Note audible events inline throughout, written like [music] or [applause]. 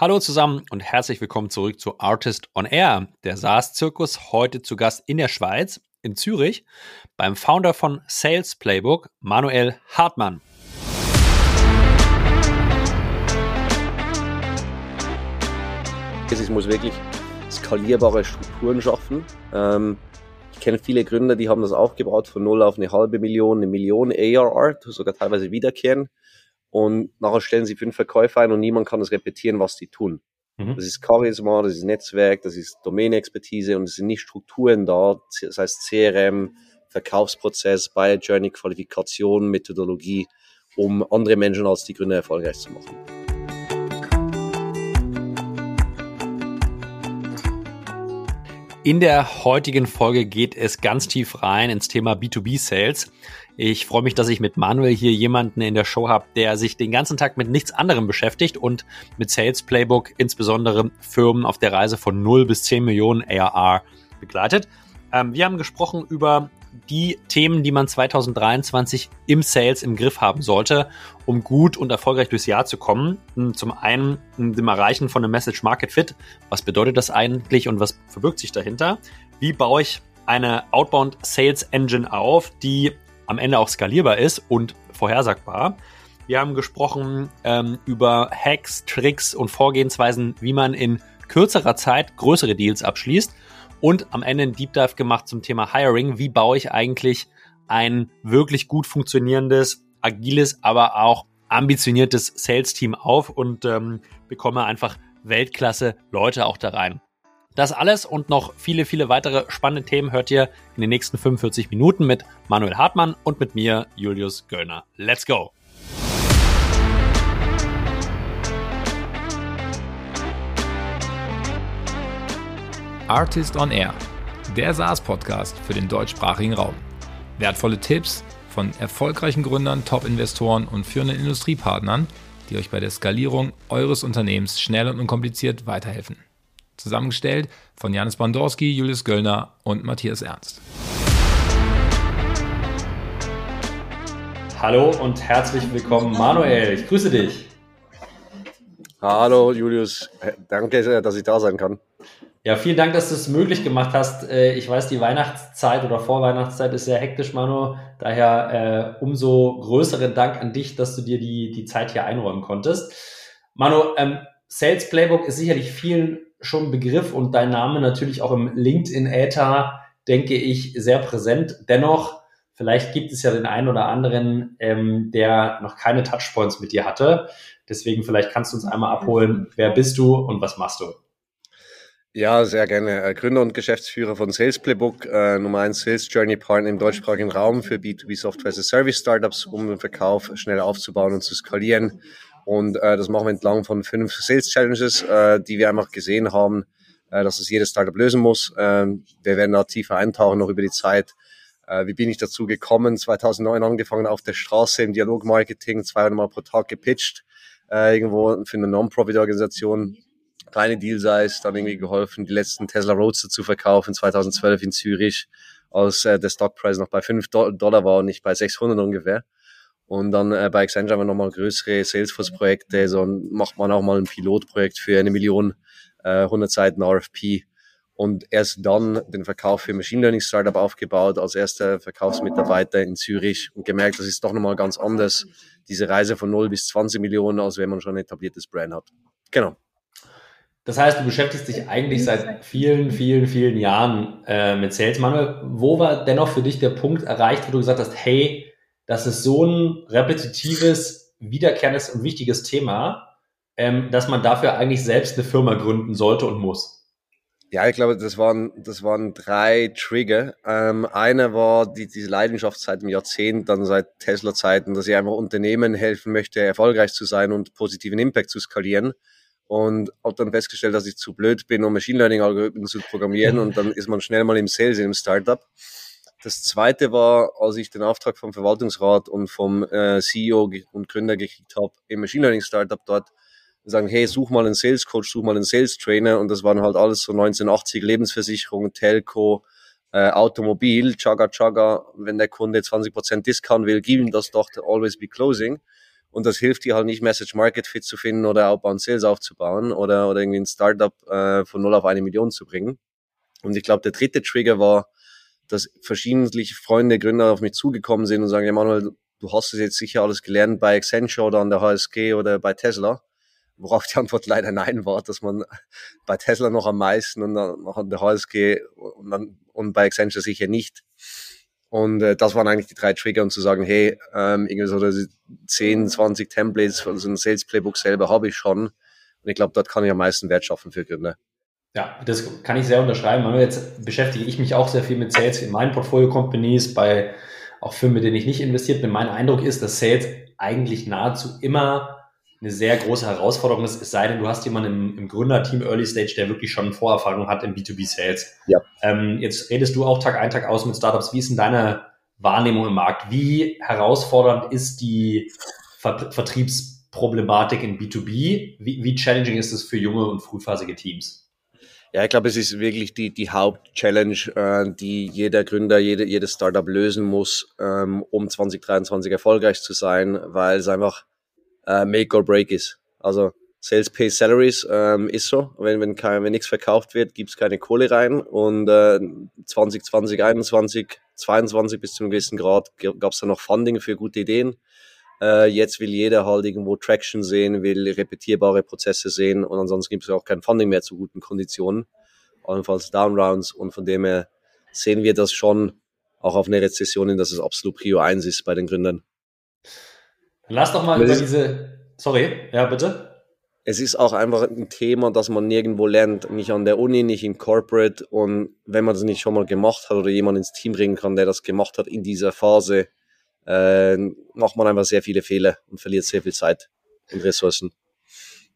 Hallo zusammen und herzlich willkommen zurück zu Artist on Air, der SaaS-Zirkus, heute zu Gast in der Schweiz, in Zürich, beim Founder von Sales Playbook, Manuel Hartmann. Es muss wirklich skalierbare Strukturen schaffen. Ähm, ich kenne viele Gründer, die haben das aufgebaut von null auf eine halbe Million, eine Million ARR, sogar teilweise wiederkehren und nachher stellen sie fünf Verkäufer ein und niemand kann das repetieren, was die tun. Mhm. Das ist Charisma, das ist Netzwerk, das ist Domänexpertise und es sind nicht Strukturen da, das heißt CRM, Verkaufsprozess, Buyer Journey, Qualifikation, Methodologie, um andere Menschen als die Gründer erfolgreich zu machen. In der heutigen Folge geht es ganz tief rein ins Thema B2B-Sales. Ich freue mich, dass ich mit Manuel hier jemanden in der Show habe, der sich den ganzen Tag mit nichts anderem beschäftigt und mit Sales Playbook insbesondere Firmen auf der Reise von 0 bis 10 Millionen ARR begleitet. Ähm, wir haben gesprochen über die Themen, die man 2023 im Sales im Griff haben sollte, um gut und erfolgreich durchs Jahr zu kommen. Zum einen dem Erreichen von einem Message Market Fit. Was bedeutet das eigentlich und was verbirgt sich dahinter? Wie baue ich eine Outbound Sales Engine auf, die am Ende auch skalierbar ist und vorhersagbar. Wir haben gesprochen ähm, über Hacks, Tricks und Vorgehensweisen, wie man in kürzerer Zeit größere Deals abschließt und am Ende ein Deep Dive gemacht zum Thema Hiring. Wie baue ich eigentlich ein wirklich gut funktionierendes, agiles, aber auch ambitioniertes Sales-Team auf und ähm, bekomme einfach Weltklasse Leute auch da rein. Das alles und noch viele, viele weitere spannende Themen hört ihr in den nächsten 45 Minuten mit Manuel Hartmann und mit mir, Julius Göllner. Let's go! Artist on Air, der SaaS-Podcast für den deutschsprachigen Raum. Wertvolle Tipps von erfolgreichen Gründern, Top-Investoren und führenden Industriepartnern, die euch bei der Skalierung eures Unternehmens schnell und unkompliziert weiterhelfen. Zusammengestellt von Janis Bandorski, Julius Göllner und Matthias Ernst. Hallo und herzlich willkommen, Manuel. Ich grüße dich. Hallo, Julius. Danke, dass ich da sein kann. Ja, vielen Dank, dass du es möglich gemacht hast. Äh, ich weiß, die Weihnachtszeit oder Vorweihnachtszeit ist sehr hektisch, Manu. Daher äh, umso größeren Dank an dich, dass du dir die, die Zeit hier einräumen konntest. Manu, ähm, Sales Playbook ist sicherlich vielen schon Begriff und dein Name natürlich auch im LinkedIn-Äther, denke ich, sehr präsent. Dennoch, vielleicht gibt es ja den einen oder anderen, ähm, der noch keine Touchpoints mit dir hatte. Deswegen vielleicht kannst du uns einmal abholen, wer bist du und was machst du? Ja, sehr gerne. Äh, Gründer und Geschäftsführer von Sales Playbook, äh, Nummer 1 Sales Journey Partner im deutschsprachigen Raum für B2B Software as a Service Startups, um den Verkauf schneller aufzubauen und zu skalieren. Und äh, das machen wir entlang von fünf Sales Challenges, äh, die wir einfach gesehen haben, äh, dass es jedes Startup lösen muss. Ähm, wir werden da tiefer eintauchen, noch über die Zeit. Äh, wie bin ich dazu gekommen? 2009 angefangen auf der Straße im Dialogmarketing, 200 Mal pro Tag gepitcht, äh, irgendwo für eine Non-Profit-Organisation. Kleine Deal-Size, dann irgendwie geholfen, die letzten Tesla Roadster zu verkaufen, 2012 in Zürich, als äh, der Stockpreis noch bei 5 Dollar war und nicht bei 600 ungefähr. Und dann äh, bei Accenture haben wir nochmal größere Salesforce-Projekte. So macht man auch mal ein Pilotprojekt für eine Million, äh, 100 Seiten RFP. Und erst dann den Verkauf für Machine Learning Startup aufgebaut, als erster Verkaufsmitarbeiter in Zürich und gemerkt, das ist doch nochmal ganz anders, diese Reise von 0 bis 20 Millionen, als wenn man schon ein etabliertes Brand hat. Genau. Das heißt, du beschäftigst dich eigentlich seit vielen, vielen, vielen Jahren äh, mit Sales. Manuel, wo war dennoch für dich der Punkt erreicht, wo du gesagt hast, hey, das ist so ein repetitives, wiederkehrendes und wichtiges Thema, ähm, dass man dafür eigentlich selbst eine Firma gründen sollte und muss. Ja, ich glaube, das waren, das waren drei Trigger. Ähm, einer war die, diese Leidenschaft seit dem Jahrzehnt, dann seit Tesla-Zeiten, dass ich einfach Unternehmen helfen möchte, erfolgreich zu sein und positiven Impact zu skalieren. Und habe dann festgestellt, dass ich zu blöd bin, um Machine Learning-Algorithmen zu programmieren. [laughs] Und dann ist man schnell mal im Sales in einem Startup. Das zweite war, als ich den Auftrag vom Verwaltungsrat und vom äh, CEO und Gründer gekriegt habe, im Machine Learning Startup dort, sagen, hey, such mal einen Sales Coach, such mal einen Sales Trainer. Und das waren halt alles so 1980 Lebensversicherung, Telco, äh, Automobil, Chaga Chaga. Wenn der Kunde 20% Discount will, gib ihm das doch, always be closing. Und das hilft dir halt nicht, Message Market Fit zu finden oder Outbound Sales aufzubauen oder, oder irgendwie ein Startup äh, von null auf eine Million zu bringen. Und ich glaube, der dritte Trigger war, dass verschiedentlich Freunde, Gründer auf mich zugekommen sind und sagen, ja Manuel, du hast es jetzt sicher alles gelernt bei Accenture oder an der HSG oder bei Tesla. Worauf die Antwort leider nein war, dass man bei Tesla noch am meisten und dann noch an der HSG und, dann, und bei Accenture sicher nicht. Und äh, das waren eigentlich die drei Trigger, um zu sagen, hey, ähm, irgendwie so 10, 20 Templates von so einem Sales Playbook selber habe ich schon. Und ich glaube, dort kann ich am meisten Wert schaffen für Gründer. Ja, das kann ich sehr unterschreiben. Jetzt beschäftige ich mich auch sehr viel mit Sales in meinen Portfolio-Companies, bei auch Firmen, mit denen ich nicht investiert bin. Mein Eindruck ist, dass Sales eigentlich nahezu immer eine sehr große Herausforderung ist, es sei denn, du hast jemanden im, im Gründerteam Early Stage, der wirklich schon Vorerfahrung hat im B2B Sales. Ja. Ähm, jetzt redest du auch Tag ein, Tag aus mit Startups. Wie ist denn deine Wahrnehmung im Markt? Wie herausfordernd ist die Ver Vertriebsproblematik in B2B? Wie, wie challenging ist es für junge und frühphasige Teams? Ja, ich glaube, es ist wirklich die, die Hauptchallenge, äh, die jeder Gründer, jede, jedes Startup lösen muss, ähm, um 2023 erfolgreich zu sein, weil es einfach äh, Make or Break ist. Also Sales Pay Salaries ähm, ist so. Wenn, wenn, kein, wenn nichts verkauft wird, gibt's keine Kohle rein. Und äh, 2020, 21, 22 bis zu einem gewissen Grad gab's dann noch Funding für gute Ideen. Äh, jetzt will jeder halt irgendwo Traction sehen, will repetierbare Prozesse sehen und ansonsten gibt es auch kein Funding mehr zu guten Konditionen, allenfalls Downrounds und von dem her sehen wir das schon auch auf eine Rezession hin, dass es absolut Prio 1 ist bei den Gründern. Lass doch mal über diese, sorry, ja bitte. Es ist auch einfach ein Thema, das man nirgendwo lernt, nicht an der Uni, nicht im Corporate und wenn man das nicht schon mal gemacht hat oder jemand ins Team bringen kann, der das gemacht hat in dieser Phase, äh, macht man einfach sehr viele Fehler und verliert sehr viel Zeit und Ressourcen.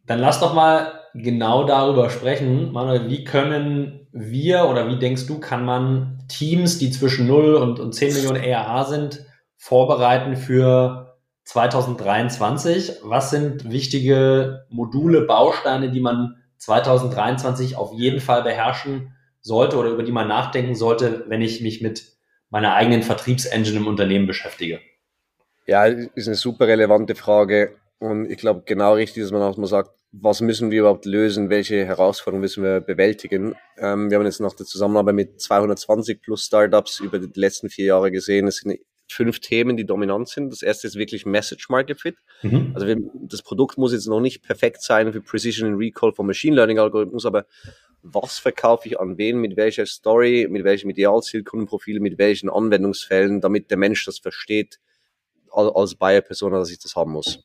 Dann lass doch mal genau darüber sprechen. Manuel, wie können wir oder wie denkst du, kann man Teams, die zwischen 0 und, und 10 Millionen ERA sind, vorbereiten für 2023? Was sind wichtige Module, Bausteine, die man 2023 auf jeden Fall beherrschen sollte oder über die man nachdenken sollte, wenn ich mich mit meiner eigenen Vertriebsengine im Unternehmen beschäftige? Ja, ist eine super relevante Frage. Und ich glaube, genau richtig, dass man auch mal sagt, was müssen wir überhaupt lösen, welche Herausforderungen müssen wir bewältigen. Ähm, wir haben jetzt nach der Zusammenarbeit mit 220 plus Startups über die letzten vier Jahre gesehen, es sind fünf Themen, die dominant sind. Das erste ist wirklich Message Market Fit. Mhm. Also wir, das Produkt muss jetzt noch nicht perfekt sein für Precision and Recall von Machine Learning Algorithmus, aber was verkaufe ich an wen, mit welcher Story, mit welchem Idealzielkundenprofil, mit welchen Anwendungsfällen, damit der Mensch das versteht als Buyer-Persona, dass ich das haben muss.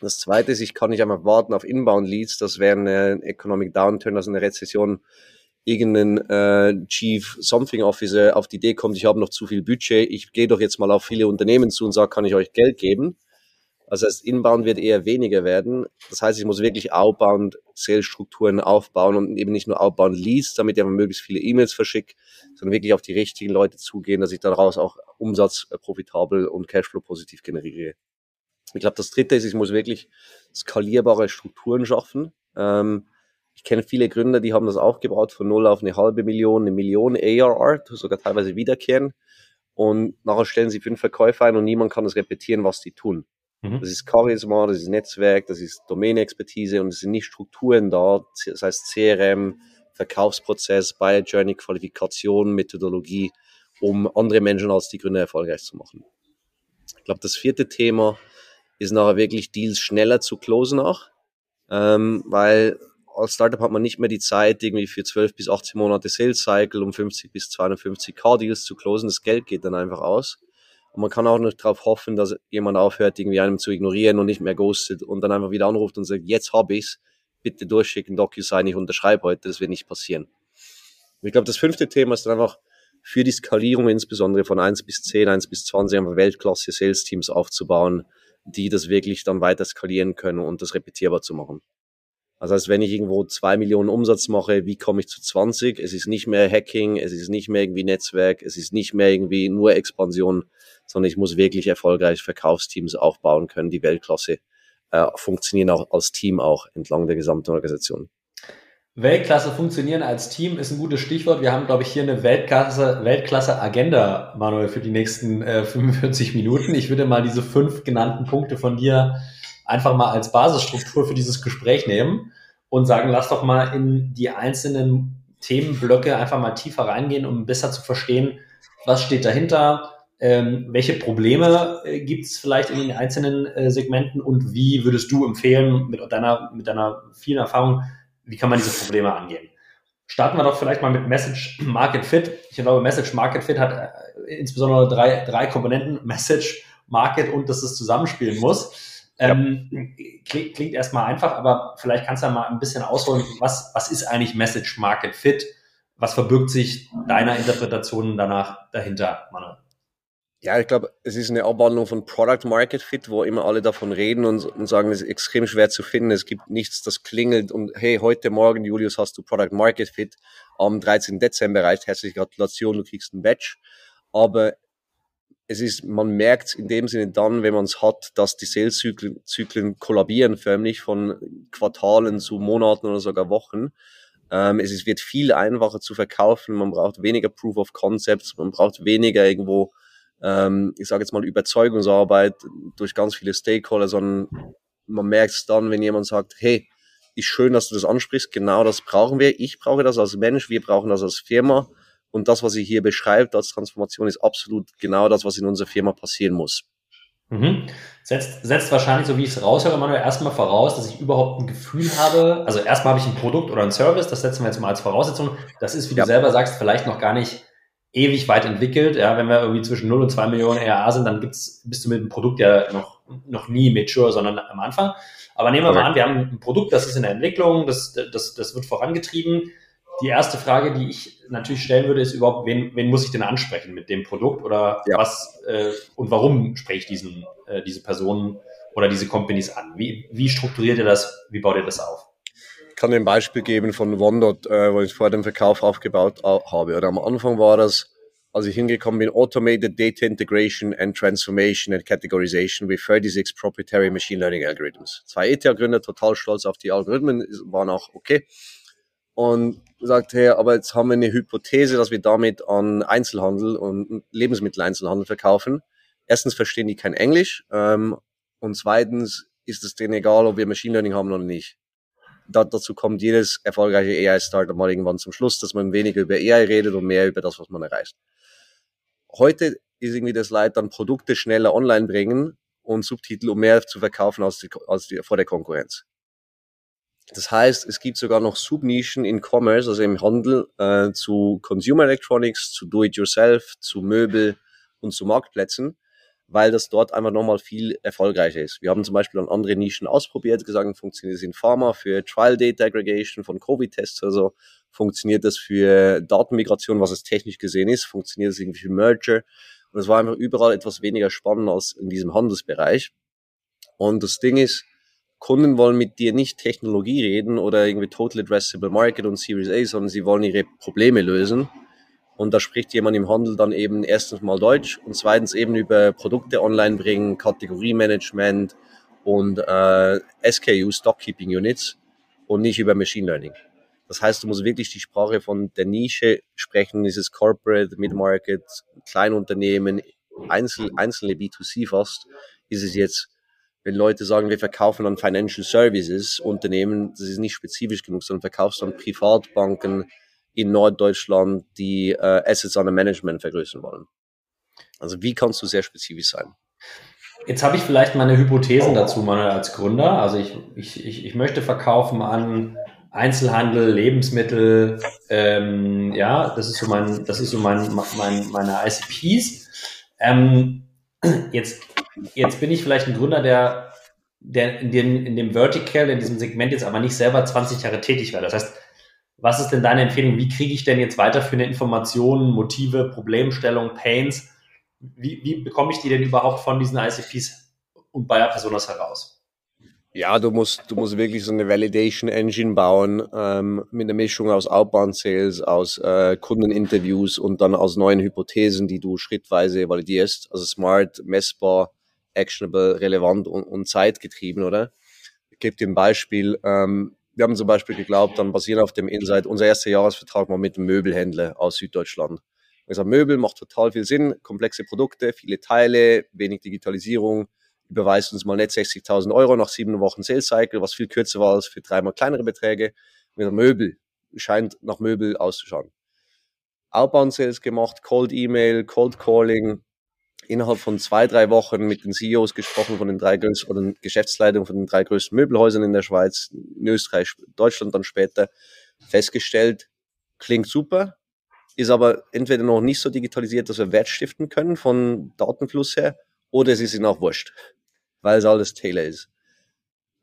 Das zweite ist, ich kann nicht einmal warten auf Inbound Leads, das wäre eine Economic Downturn, also eine Rezession, irgendein äh, Chief Something Officer auf die Idee kommt, ich habe noch zu viel Budget, ich gehe doch jetzt mal auf viele Unternehmen zu und sage, kann ich euch Geld geben? Also das Inbound wird eher weniger werden. Das heißt, ich muss wirklich outbound Sales-Strukturen aufbauen und eben nicht nur outbound Leads, damit ich möglichst viele E-Mails verschicke, sondern wirklich auf die richtigen Leute zugehen, dass ich daraus auch Umsatz äh, profitabel und Cashflow positiv generiere. Ich glaube, das dritte ist, ich muss wirklich skalierbare Strukturen schaffen. Ähm, ich kenne viele Gründer, die haben das aufgebaut von null auf eine halbe Million, eine Million ARR, sogar teilweise wiederkehren. Und nachher stellen sie fünf Verkäufer ein und niemand kann das repetieren, was die tun. Mhm. Das ist Charisma, das ist Netzwerk, das ist Domänexpertise und es sind nicht Strukturen da, das heißt CRM, Verkaufsprozess, Buyer Journey, Qualifikation, Methodologie, um andere Menschen als die Gründer erfolgreich zu machen. Ich glaube, das vierte Thema ist nachher wirklich Deals schneller zu closen auch, ähm, weil als Startup hat man nicht mehr die Zeit, irgendwie für 12 bis 18 Monate Sales Cycle, um 50 bis 250k Deals zu closen. Das Geld geht dann einfach aus. Und man kann auch nicht darauf hoffen, dass jemand aufhört, irgendwie einem zu ignorieren und nicht mehr ghostet und dann einfach wieder anruft und sagt, jetzt hab ich's, bitte durchschicken, DocuSign, ich unterschreibe heute, das wird nicht passieren. Und ich glaube, das fünfte Thema ist dann einfach für die Skalierung insbesondere von 1 bis 10, 1 bis 20 einfach Weltklasse Sales Teams aufzubauen, die das wirklich dann weiter skalieren können und das repetierbar zu machen. Also als wenn ich irgendwo zwei Millionen Umsatz mache, wie komme ich zu 20? Es ist nicht mehr Hacking, es ist nicht mehr irgendwie Netzwerk, es ist nicht mehr irgendwie nur Expansion, sondern ich muss wirklich erfolgreich Verkaufsteams aufbauen können, die Weltklasse äh, funktionieren auch als Team auch entlang der gesamten Organisation. Weltklasse funktionieren als Team ist ein gutes Stichwort. Wir haben, glaube ich, hier eine Weltklasse, Weltklasse Agenda, Manuel, für die nächsten äh, [laughs] 45 Minuten. Ich würde mal diese fünf genannten Punkte von dir einfach mal als Basisstruktur für dieses Gespräch nehmen und sagen, lass doch mal in die einzelnen Themenblöcke einfach mal tiefer reingehen, um besser zu verstehen, was steht dahinter, ähm, welche Probleme äh, gibt es vielleicht in den einzelnen äh, Segmenten und wie würdest du empfehlen, mit deiner, mit deiner vielen Erfahrung, wie kann man diese Probleme angehen? Starten wir doch vielleicht mal mit Message Market Fit. Ich glaube, Message Market Fit hat äh, insbesondere drei, drei Komponenten, Message, Market und dass es zusammenspielen muss. Ähm, klingt, klingt erstmal einfach, aber vielleicht kannst du ja mal ein bisschen ausholen, was, was ist eigentlich Message Market Fit? Was verbirgt sich deiner Interpretation danach dahinter, Manuel? Ja, ich glaube, es ist eine Abwandlung von Product Market Fit, wo immer alle davon reden und, und sagen, es ist extrem schwer zu finden. Es gibt nichts, das klingelt und hey, heute Morgen, Julius, hast du Product Market Fit am 13. Dezember erreicht. Herzliche Gratulation, du kriegst ein Badge. Aber es ist, man merkt in dem Sinne dann, wenn man es hat, dass die Sales-Zyklen Zyklen kollabieren förmlich von Quartalen zu Monaten oder sogar Wochen. Ähm, es ist, wird viel einfacher zu verkaufen. Man braucht weniger Proof of Concepts. Man braucht weniger irgendwo ähm, ich sage jetzt mal, Überzeugungsarbeit durch ganz viele Stakeholder, sondern man merkt es dann, wenn jemand sagt, hey, ist schön, dass du das ansprichst, genau das brauchen wir. Ich brauche das als Mensch, wir brauchen das als Firma. Und das, was sie hier beschreibt als Transformation, ist absolut genau das, was in unserer Firma passieren muss. Mhm. Setzt, setzt wahrscheinlich, so wie ich es raushöre, Manuel, erstmal voraus, dass ich überhaupt ein Gefühl habe. Also erstmal habe ich ein Produkt oder ein Service, das setzen wir jetzt mal als Voraussetzung. Das ist, wie ja. du selber sagst, vielleicht noch gar nicht ewig weit entwickelt. Ja, wenn wir irgendwie zwischen 0 und 2 Millionen ERA sind, dann gibt's, bist du mit dem Produkt ja noch, noch nie mature, sondern am Anfang. Aber nehmen wir okay. mal an, wir haben ein Produkt, das ist in der Entwicklung, das, das, das wird vorangetrieben. Die erste Frage, die ich natürlich stellen würde, ist überhaupt, wen, wen muss ich denn ansprechen mit dem Produkt oder ja. was äh, und warum spreche ich diesen, äh, diese Personen oder diese Companies an? Wie, wie strukturiert ihr das? Wie baut ihr das auf? Kann ein Beispiel geben von OneDot, äh, wo ich vor dem Verkauf aufgebaut habe. Oder am Anfang war das, als ich hingekommen bin, Automated Data Integration and Transformation and Categorization with 36 proprietary Machine Learning Algorithms. Zwei ETH-Gründer, total stolz auf die Algorithmen, waren auch okay. Und sagt, hey, aber jetzt haben wir eine Hypothese, dass wir damit an Einzelhandel und Lebensmitteleinzelhandel verkaufen. Erstens verstehen die kein Englisch ähm, und zweitens ist es denen egal, ob wir Machine Learning haben oder nicht da, dazu kommt jedes erfolgreiche AI-Startup mal irgendwann zum Schluss, dass man weniger über AI redet und mehr über das, was man erreicht. Heute ist irgendwie das Leid, dann Produkte schneller online bringen und Subtitel, um mehr zu verkaufen als, die, als die, vor der Konkurrenz. Das heißt, es gibt sogar noch Subnischen in Commerce, also im Handel, äh, zu Consumer Electronics, zu Do-it-yourself, zu Möbel und zu Marktplätzen, weil das dort einfach nochmal viel erfolgreicher ist. Wir haben zum Beispiel an andere Nischen ausprobiert, gesagt, funktioniert es in Pharma für Trial Data Aggregation von Covid-Tests, also funktioniert das für Datenmigration, was es technisch gesehen ist, funktioniert es irgendwie für Merger. Und es war einfach überall etwas weniger spannend als in diesem Handelsbereich. Und das Ding ist, Kunden wollen mit dir nicht Technologie reden oder irgendwie Total Addressable Market und Series A, sondern sie wollen ihre Probleme lösen. Und da spricht jemand im Handel dann eben erstens mal Deutsch und zweitens eben über Produkte online bringen, Kategoriemanagement und äh, SKU, Stockkeeping Units und nicht über Machine Learning. Das heißt, du musst wirklich die Sprache von der Nische sprechen, ist es Corporate, Mid-Market, Kleinunternehmen, Einzel, einzelne B2C fast, ist es jetzt, wenn Leute sagen, wir verkaufen an Financial Services Unternehmen, das ist nicht spezifisch genug, sondern verkaufst an Privatbanken, in Norddeutschland die äh, Assets under Management vergrößern wollen. Also wie kannst du sehr spezifisch sein? Jetzt habe ich vielleicht meine Hypothesen dazu, Manuel, als Gründer. Also ich, ich, ich, ich möchte verkaufen an Einzelhandel, Lebensmittel, ähm, ja, das ist so mein, das ist so mein, mein meine ICPs. Ähm, jetzt, jetzt bin ich vielleicht ein Gründer, der, der in dem, in dem Vertical, in diesem Segment jetzt aber nicht selber 20 Jahre tätig war. Das heißt, was ist denn deine Empfehlung? Wie kriege ich denn jetzt weiterführende Informationen, Motive, Problemstellungen, Pains? Wie, wie bekomme ich die denn überhaupt von diesen ICPs und Buyer Personas heraus? Ja, du musst, du musst wirklich so eine Validation Engine bauen ähm, mit einer Mischung aus Outbound Sales, aus äh, Kundeninterviews und dann aus neuen Hypothesen, die du schrittweise validierst. Also smart, messbar, actionable, relevant und, und zeitgetrieben, oder? Ich gebe dir ein Beispiel. Ähm, wir haben zum Beispiel geglaubt, dann basierend auf dem Insight, unser erster Jahresvertrag mal mit einem Möbelhändler aus Süddeutschland. Wir gesagt, Möbel macht total viel Sinn, komplexe Produkte, viele Teile, wenig Digitalisierung, überweist uns mal nicht 60.000 Euro nach sieben Wochen Sales Cycle, was viel kürzer war als für dreimal kleinere Beträge. Mit Möbel scheint nach Möbel auszuschauen. Outbound Sales gemacht, Cold Email, Cold Calling, innerhalb von zwei, drei Wochen mit den CEOs gesprochen von den drei größten oder Geschäftsleitungen von den drei größten Möbelhäusern in der Schweiz, in Österreich, Deutschland dann später, festgestellt, klingt super, ist aber entweder noch nicht so digitalisiert, dass wir Wert stiften können von Datenfluss her, oder es ist ihnen auch wurscht, weil es alles Taylor ist.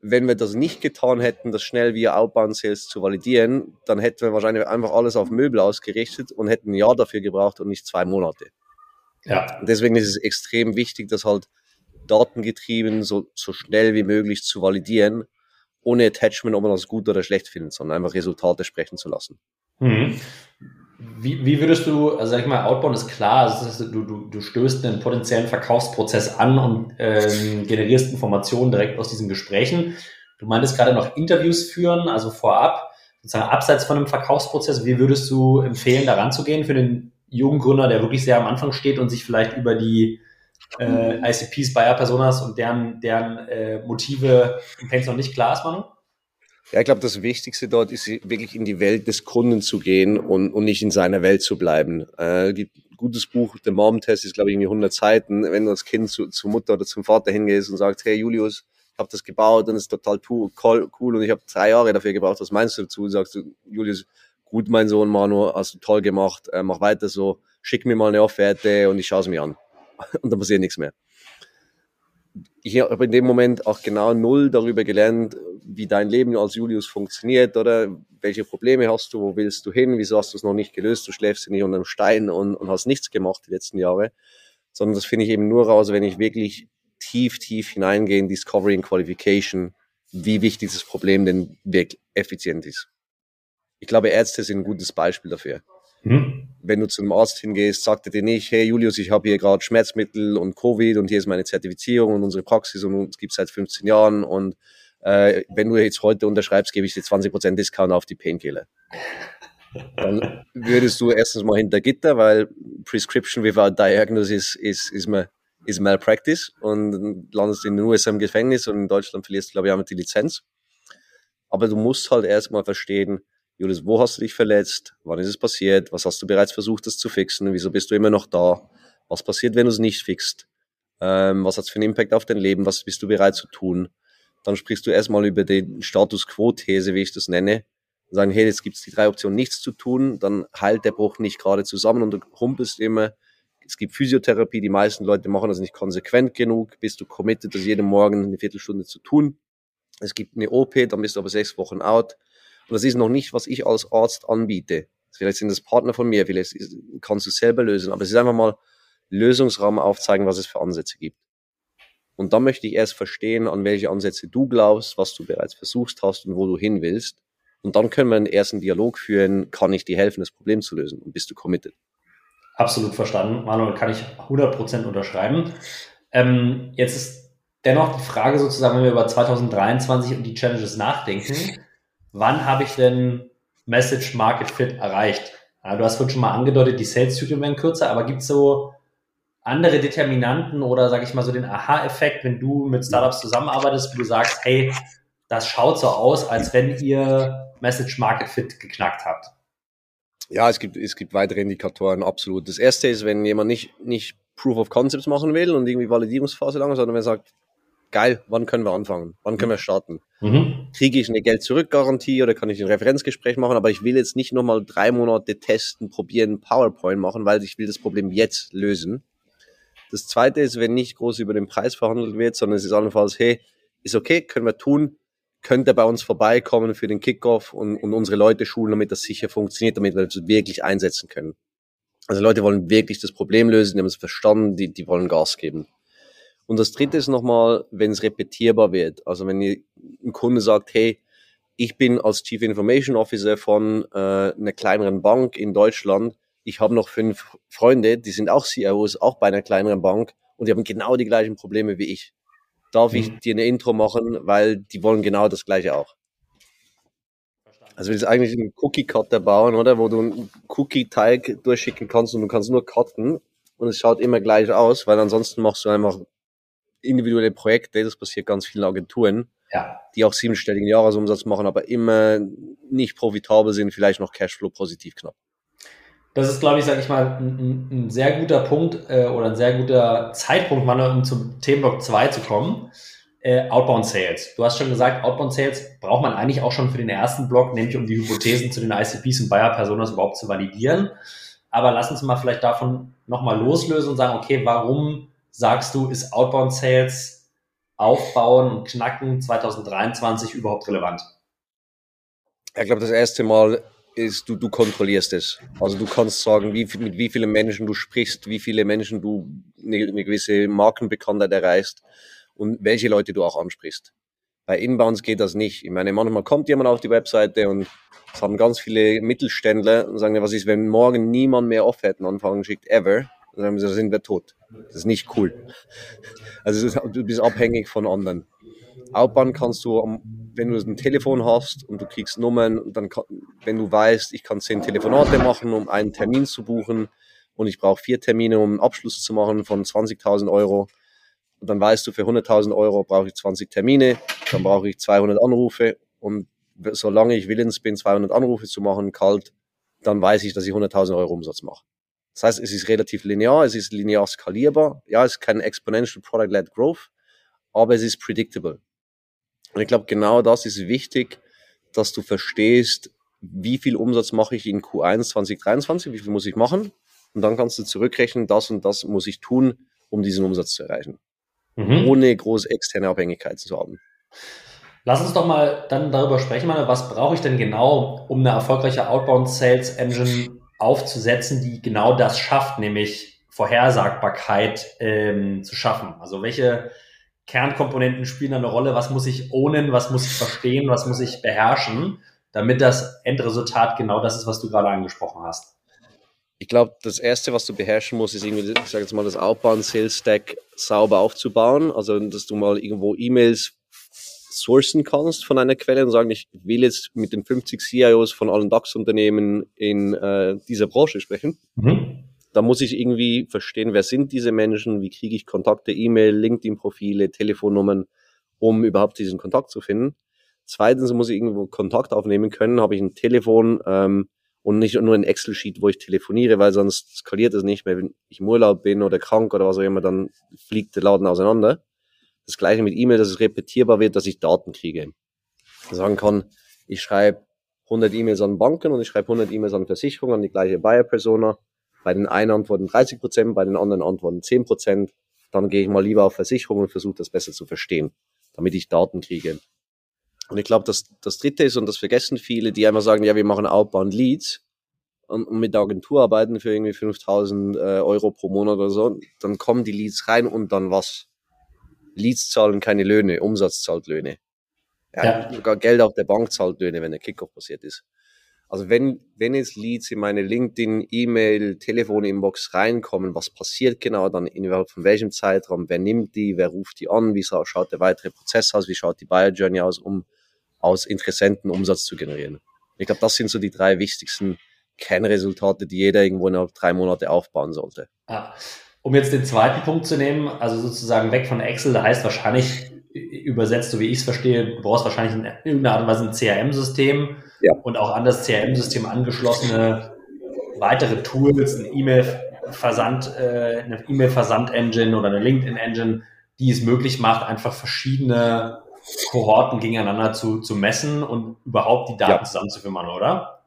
Wenn wir das nicht getan hätten, das schnell via Outbound Sales zu validieren, dann hätten wir wahrscheinlich einfach alles auf Möbel ausgerichtet und hätten ein Jahr dafür gebraucht und nicht zwei Monate. Ja. Und deswegen ist es extrem wichtig, das halt datengetrieben so, so schnell wie möglich zu validieren, ohne Attachment, ob man das gut oder schlecht findet, sondern einfach Resultate sprechen zu lassen. Mhm. Wie, wie würdest du, also sag ich mal, Outbound ist klar, also du, du, du stößt einen potenziellen Verkaufsprozess an und ähm, generierst Informationen direkt aus diesen Gesprächen. Du meintest gerade noch Interviews führen, also vorab, sozusagen abseits von einem Verkaufsprozess. Wie würdest du empfehlen, daran zu gehen für den Jugendgründer, der wirklich sehr am Anfang steht und sich vielleicht über die äh, ICPs, Buyer Personas und deren, deren äh, Motive im Paints noch nicht klar ist, Manu? Ja, ich glaube, das Wichtigste dort ist wirklich in die Welt des Kunden zu gehen und, und nicht in seiner Welt zu bleiben. Äh, die, gutes Buch, der Mom-Test ist, glaube ich, irgendwie 100 Seiten. Wenn du als Kind zu, zur Mutter oder zum Vater hingehst und sagst, hey Julius, ich habe das gebaut und es ist total cool, cool und ich habe drei Jahre dafür gebraucht, was meinst du dazu? Sagst du, Julius, gut, mein Sohn Manu, hast du toll gemacht, äh, mach weiter so, schick mir mal eine Offerte und ich schaue es mir an. [laughs] und dann passiert nichts mehr. Ich habe in dem Moment auch genau null darüber gelernt, wie dein Leben als Julius funktioniert oder? Welche Probleme hast du, wo willst du hin, wieso hast du es noch nicht gelöst, du schläfst nicht unter einem Stein und, und hast nichts gemacht die letzten Jahre, sondern das finde ich eben nur raus, wenn ich wirklich tief, tief hineingehe in Discovery und Qualification, wie wichtig das Problem denn wirklich effizient ist ich glaube, Ärzte sind ein gutes Beispiel dafür. Mhm. Wenn du zu einem Arzt hingehst, sagt er dir nicht, hey Julius, ich habe hier gerade Schmerzmittel und Covid und hier ist meine Zertifizierung und unsere Praxis und uns gibt es seit 15 Jahren und äh, wenn du jetzt heute unterschreibst, gebe ich dir 20% Discount auf die Painkiller. [laughs] Dann würdest du erstens mal hinter Gitter, weil Prescription without Diagnosis ist, ist, mal, ist Malpractice und landest in den USA im Gefängnis und in Deutschland verlierst du, glaube ich, auch die Lizenz. Aber du musst halt erstmal verstehen, Julius, wo hast du dich verletzt? Wann ist es passiert? Was hast du bereits versucht, das zu fixen? Wieso bist du immer noch da? Was passiert, wenn du es nicht fixst? Ähm, was hat es für einen Impact auf dein Leben? Was bist du bereit zu tun? Dann sprichst du erstmal über die Status Quo-These, wie ich das nenne. Und sagen, hey, jetzt gibt es die drei Optionen, nichts zu tun. Dann heilt der Bruch nicht gerade zusammen und du humpelst immer. Es gibt Physiotherapie, die meisten Leute machen das nicht konsequent genug. Bist du committed, das jeden Morgen eine Viertelstunde zu tun? Es gibt eine OP, dann bist du aber sechs Wochen out und das ist noch nicht, was ich als Arzt anbiete. Vielleicht sind das Partner von mir, vielleicht kannst du es selber lösen, aber es ist einfach mal Lösungsraum aufzeigen, was es für Ansätze gibt. Und dann möchte ich erst verstehen, an welche Ansätze du glaubst, was du bereits versucht hast und wo du hin willst. Und dann können wir einen ersten Dialog führen, kann ich dir helfen, das Problem zu lösen und bist du committed. Absolut verstanden. Manuel, kann ich 100% unterschreiben. Ähm, jetzt ist dennoch die Frage sozusagen, wenn wir über 2023 und die Challenges nachdenken, wann habe ich denn Message Market Fit erreicht? Ja, du hast vorhin schon mal angedeutet, die Sales-Zyklen werden kürzer, aber gibt es so andere Determinanten oder sage ich mal so den Aha-Effekt, wenn du mit Startups zusammenarbeitest, wo du sagst, hey, das schaut so aus, als wenn ihr Message Market Fit geknackt habt? Ja, es gibt, es gibt weitere Indikatoren, absolut. Das erste ist, wenn jemand nicht, nicht Proof of Concepts machen will und irgendwie Validierungsphase lang, sondern wenn er sagt, geil, wann können wir anfangen? Wann können wir starten? Mhm. Kriege ich eine Geld-Zurück-Garantie oder kann ich ein Referenzgespräch machen? Aber ich will jetzt nicht nochmal drei Monate testen, probieren, PowerPoint machen, weil ich will das Problem jetzt lösen. Das zweite ist, wenn nicht groß über den Preis verhandelt wird, sondern es ist allenfalls, hey, ist okay, können wir tun, könnt ihr bei uns vorbeikommen für den Kickoff und, und unsere Leute schulen, damit das sicher funktioniert, damit wir das wirklich einsetzen können. Also Leute wollen wirklich das Problem lösen, die haben es verstanden, die, die wollen Gas geben. Und das dritte ist nochmal, wenn es repetierbar wird. Also wenn ein Kunde sagt, hey, ich bin als Chief Information Officer von äh, einer kleineren Bank in Deutschland. Ich habe noch fünf Freunde, die sind auch CIOs, auch bei einer kleineren Bank und die haben genau die gleichen Probleme wie ich. Darf mhm. ich dir eine Intro machen, weil die wollen genau das gleiche auch. Also willst eigentlich einen Cookie-Cutter bauen, oder? Wo du einen Cookie-Teig durchschicken kannst und du kannst nur cutten und es schaut immer gleich aus, weil ansonsten machst du einfach individuelle Projekte, das passiert ganz vielen Agenturen, ja. die auch siebenstelligen Jahresumsatz machen, aber immer nicht profitabel sind, vielleicht noch Cashflow positiv knapp. Das ist, glaube ich, sage ich mal, ein, ein, sehr guter Punkt äh, oder ein sehr guter Zeitpunkt, Manuel, um zum Themenblock 2 zu kommen. Äh, Outbound Sales. Du hast schon gesagt, Outbound Sales braucht man eigentlich auch schon für den ersten Block, nämlich um die Hypothesen zu den ICPs und Buyer-Personas überhaupt zu validieren. Aber lass uns mal vielleicht davon nochmal loslösen und sagen, okay, warum sagst du, ist Outbound Sales aufbauen und knacken 2023 überhaupt relevant? Ich glaube, das erste Mal ist, du, du kontrollierst es. Also du kannst sagen, wie, mit wie vielen Menschen du sprichst, wie viele Menschen du eine, eine gewisse Markenbekanntheit erreichst und welche Leute du auch ansprichst. Bei Inbounds geht das nicht. Ich meine, manchmal kommt jemand auf die Webseite und es haben ganz viele Mittelständler und sagen, was ist, wenn morgen niemand mehr Offerten anfangen schickt, ever, dann sind wir tot. Das ist nicht cool. Also du bist abhängig von anderen. Outbound kannst du, wenn du ein Telefon hast und du kriegst Nummern, dann wenn du weißt, ich kann zehn Telefonate machen, um einen Termin zu buchen und ich brauche vier Termine, um einen Abschluss zu machen von 20.000 Euro, und dann weißt du, für 100.000 Euro brauche ich 20 Termine, dann brauche ich 200 Anrufe und solange ich willens bin, 200 Anrufe zu machen, kalt, dann weiß ich, dass ich 100.000 Euro Umsatz mache. Das heißt, es ist relativ linear, es ist linear skalierbar. Ja, es ist kein exponential product-led growth, aber es ist predictable. Und ich glaube, genau das ist wichtig, dass du verstehst, wie viel Umsatz mache ich in Q1 2023, wie viel muss ich machen? Und dann kannst du zurückrechnen, das und das muss ich tun, um diesen Umsatz zu erreichen. Mhm. Ohne große externe Abhängigkeiten zu haben. Lass uns doch mal dann darüber sprechen, was brauche ich denn genau, um eine erfolgreiche Outbound Sales Engine aufzusetzen, die genau das schafft, nämlich Vorhersagbarkeit ähm, zu schaffen. Also welche Kernkomponenten spielen eine Rolle? Was muss ich ownen? Was muss ich verstehen? Was muss ich beherrschen, damit das Endresultat genau das ist, was du gerade angesprochen hast? Ich glaube, das Erste, was du beherrschen musst, ist irgendwie, ich sage jetzt mal, das Outbound Sales Stack sauber aufzubauen. Also, dass du mal irgendwo E-Mails sourcen kannst von einer Quelle und sagen, ich will jetzt mit den 50 CIOs von allen DAX-Unternehmen in äh, dieser Branche sprechen. Mhm. Da muss ich irgendwie verstehen, wer sind diese Menschen, wie kriege ich Kontakte, E-Mail, LinkedIn-Profile, Telefonnummern, um überhaupt diesen Kontakt zu finden. Zweitens muss ich irgendwo Kontakt aufnehmen können, habe ich ein Telefon ähm, und nicht nur ein Excel-Sheet, wo ich telefoniere, weil sonst skaliert es nicht mehr, wenn ich im Urlaub bin oder krank oder was auch immer, dann fliegt der Laden auseinander. Das gleiche mit E-Mail, dass es repetierbar wird, dass ich Daten kriege. Sagen kann, ich schreibe 100 E-Mails an Banken und ich schreibe 100 E-Mails an Versicherungen, an die gleiche Buyer-Persona. Bei den einen antworten 30 Prozent, bei den anderen antworten 10 Prozent. Dann gehe ich mal lieber auf Versicherung und versuche das besser zu verstehen, damit ich Daten kriege. Und ich glaube, das, das dritte ist, und das vergessen viele, die einmal sagen, ja, wir machen Outbound Leads und, und mit der Agentur arbeiten für irgendwie 5000 äh, Euro pro Monat oder so, dann kommen die Leads rein und dann was? Leads zahlen keine Löhne, Umsatz zahlt Löhne. Ja, ja. Geld auf der Bank zahlt Löhne, wenn der Kickoff passiert ist. Also wenn, wenn jetzt Leads in meine LinkedIn, E-Mail, Telefon-Inbox reinkommen, was passiert genau dann innerhalb von welchem Zeitraum, wer nimmt die, wer ruft die an, wie schaut der weitere Prozess aus, wie schaut die Buyer Journey aus, um aus Interessenten Umsatz zu generieren. Ich glaube, das sind so die drei wichtigsten Kernresultate, die jeder irgendwo innerhalb drei Monate aufbauen sollte. Ah. Um jetzt den zweiten Punkt zu nehmen, also sozusagen weg von Excel, da heißt wahrscheinlich, übersetzt, so wie ich es verstehe, du brauchst wahrscheinlich in irgendeiner Art und Weise ein CRM-System ja. und auch an das CRM-System angeschlossene weitere Tools, ein E-Mail-Versand, äh, eine E-Mail-Versand-Engine oder eine LinkedIn-Engine, die es möglich macht, einfach verschiedene Kohorten gegeneinander zu, zu messen und überhaupt die Daten ja. zusammenzuführen, oder?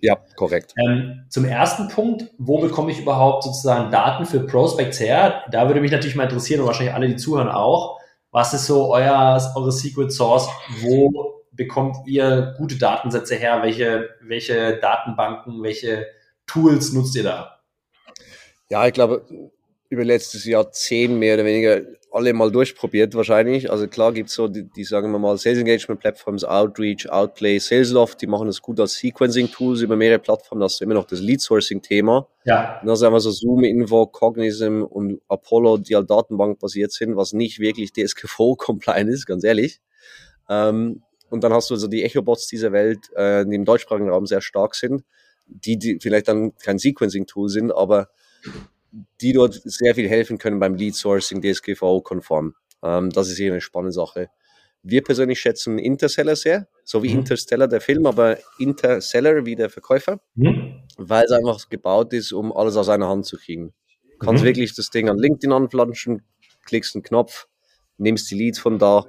Ja, korrekt. Ähm, zum ersten Punkt, wo bekomme ich überhaupt sozusagen Daten für Prospects her? Da würde mich natürlich mal interessieren und wahrscheinlich alle, die zuhören auch. Was ist so euer, eure Secret Source? Wo bekommt ihr gute Datensätze her? Welche, welche Datenbanken, welche Tools nutzt ihr da? Ja, ich glaube, über letztes Jahr zehn mehr oder weniger alle mal durchprobiert wahrscheinlich. Also klar gibt's so, die, die sagen wir mal, Sales Engagement Platforms, Outreach, Outplay, Salesloft, die machen das gut als Sequencing-Tools über mehrere Plattformen. Das ist immer noch das Lead-Sourcing-Thema. Ja. Und das ist einfach so Zoom, Info, Cognism und Apollo, die halt Datenbank basiert sind, was nicht wirklich DSGVO-compliant [laughs] ist, ganz ehrlich. Ähm, und dann hast du also die Echo-Bots dieser Welt, äh, die im deutschsprachigen Raum sehr stark sind, die, die vielleicht dann kein Sequencing-Tool sind, aber die dort sehr viel helfen können beim Lead Sourcing DSGVO-konform. Ähm, das ist hier eine spannende Sache. Wir persönlich schätzen Interseller sehr, so wie mhm. Interstellar der Film, aber Interseller wie der Verkäufer, mhm. weil es einfach gebaut ist, um alles aus einer Hand zu kriegen. Du kannst mhm. wirklich das Ding an LinkedIn anflanschen, klickst einen Knopf, nimmst die Leads von da,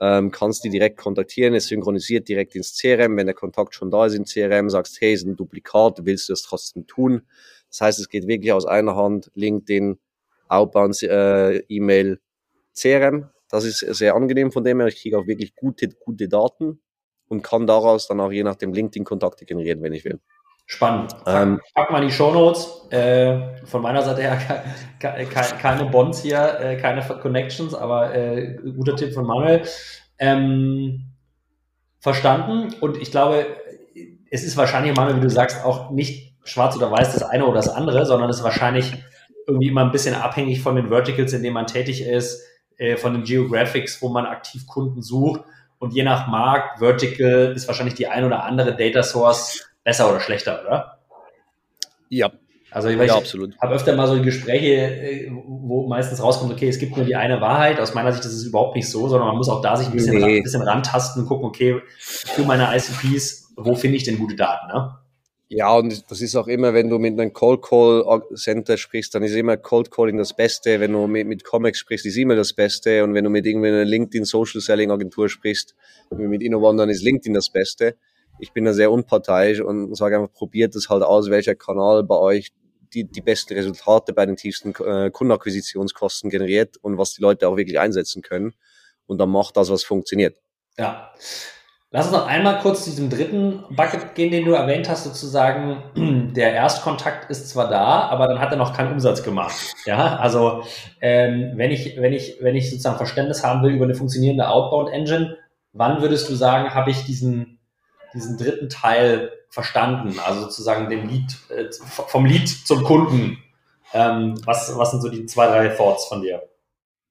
ähm, kannst die direkt kontaktieren, es synchronisiert direkt ins CRM, wenn der Kontakt schon da ist im CRM, sagst, hey, ist ein Duplikat, willst du das trotzdem tun? Das heißt, es geht wirklich aus einer Hand, LinkedIn, Outbound, äh, E-Mail, CRM, das ist sehr angenehm von dem her. Ich kriege auch wirklich gute, gute Daten und kann daraus dann auch je nachdem LinkedIn-Kontakte generieren, wenn ich will. Spannend. Ähm, Pack mal die Shownotes. Äh, von meiner Seite her [laughs] ke ke keine Bonds hier, äh, keine Connections, aber äh, guter Tipp von Manuel. Ähm, verstanden. Und ich glaube, es ist wahrscheinlich, Manuel, wie du sagst, auch nicht schwarz oder weiß das eine oder das andere, sondern es ist wahrscheinlich irgendwie immer ein bisschen abhängig von den Verticals, in denen man tätig ist äh, von den Geographics, wo man aktiv Kunden sucht. Und je nach Markt, Vertical, ist wahrscheinlich die ein oder andere Data Source besser oder schlechter, oder? Ja. Also ich, ja, absolut. habe öfter mal so Gespräche, äh, wo meistens rauskommt, okay, es gibt nur die eine Wahrheit. Aus meiner Sicht ist es überhaupt nicht so, sondern man muss auch da sich ein bisschen, nee. ein bisschen rantasten und gucken, okay, für meine ICPs, wo finde ich denn gute Daten? Ne? Ja, und das ist auch immer, wenn du mit einem Cold Call Center sprichst, dann ist immer Cold Calling das Beste. Wenn du mit, mit Comex sprichst, ist immer das Beste. Und wenn du mit irgendwie einer LinkedIn Social Selling Agentur sprichst, mit Innovan, dann ist LinkedIn das Beste. Ich bin da sehr unparteiisch und sage einfach, probiert das halt aus, welcher Kanal bei euch die, die besten Resultate bei den tiefsten äh, Kundenakquisitionskosten generiert und was die Leute auch wirklich einsetzen können. Und dann macht das, was funktioniert. Ja. Lass uns noch einmal kurz zu diesem dritten Bucket gehen, den du erwähnt hast, sozusagen. [clears throat] Der Erstkontakt ist zwar da, aber dann hat er noch keinen Umsatz gemacht. Ja, also ähm, wenn ich wenn ich wenn ich sozusagen Verständnis haben will über eine funktionierende Outbound Engine, wann würdest du sagen, habe ich diesen diesen dritten Teil verstanden? Also sozusagen den Lead äh, vom Lead zum Kunden. Ähm, was was sind so die zwei drei Thoughts von dir?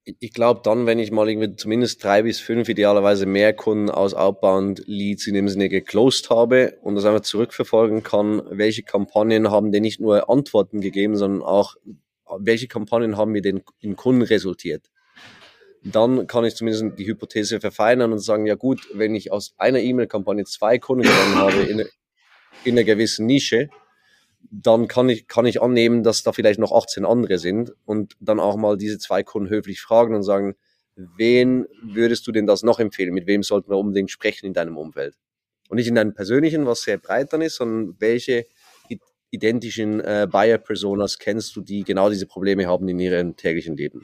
Ich glaube dann, wenn ich mal irgendwie zumindest drei bis fünf idealerweise mehr Kunden aus Outbound Leads in dem Sinne geclosed habe und das einfach zurückverfolgen kann, welche Kampagnen haben denn nicht nur Antworten gegeben, sondern auch welche Kampagnen haben mir denn in Kunden resultiert. Dann kann ich zumindest die Hypothese verfeinern und sagen, ja gut, wenn ich aus einer E-Mail-Kampagne zwei Kunden gewonnen habe in, in einer gewissen Nische, dann kann ich, kann ich annehmen, dass da vielleicht noch 18 andere sind und dann auch mal diese zwei Kunden höflich fragen und sagen, wen würdest du denn das noch empfehlen? Mit wem sollten wir unbedingt sprechen in deinem Umfeld? Und nicht in deinem persönlichen, was sehr breit dann ist, sondern welche identischen äh, Buyer-Personas kennst du, die genau diese Probleme haben in ihrem täglichen Leben?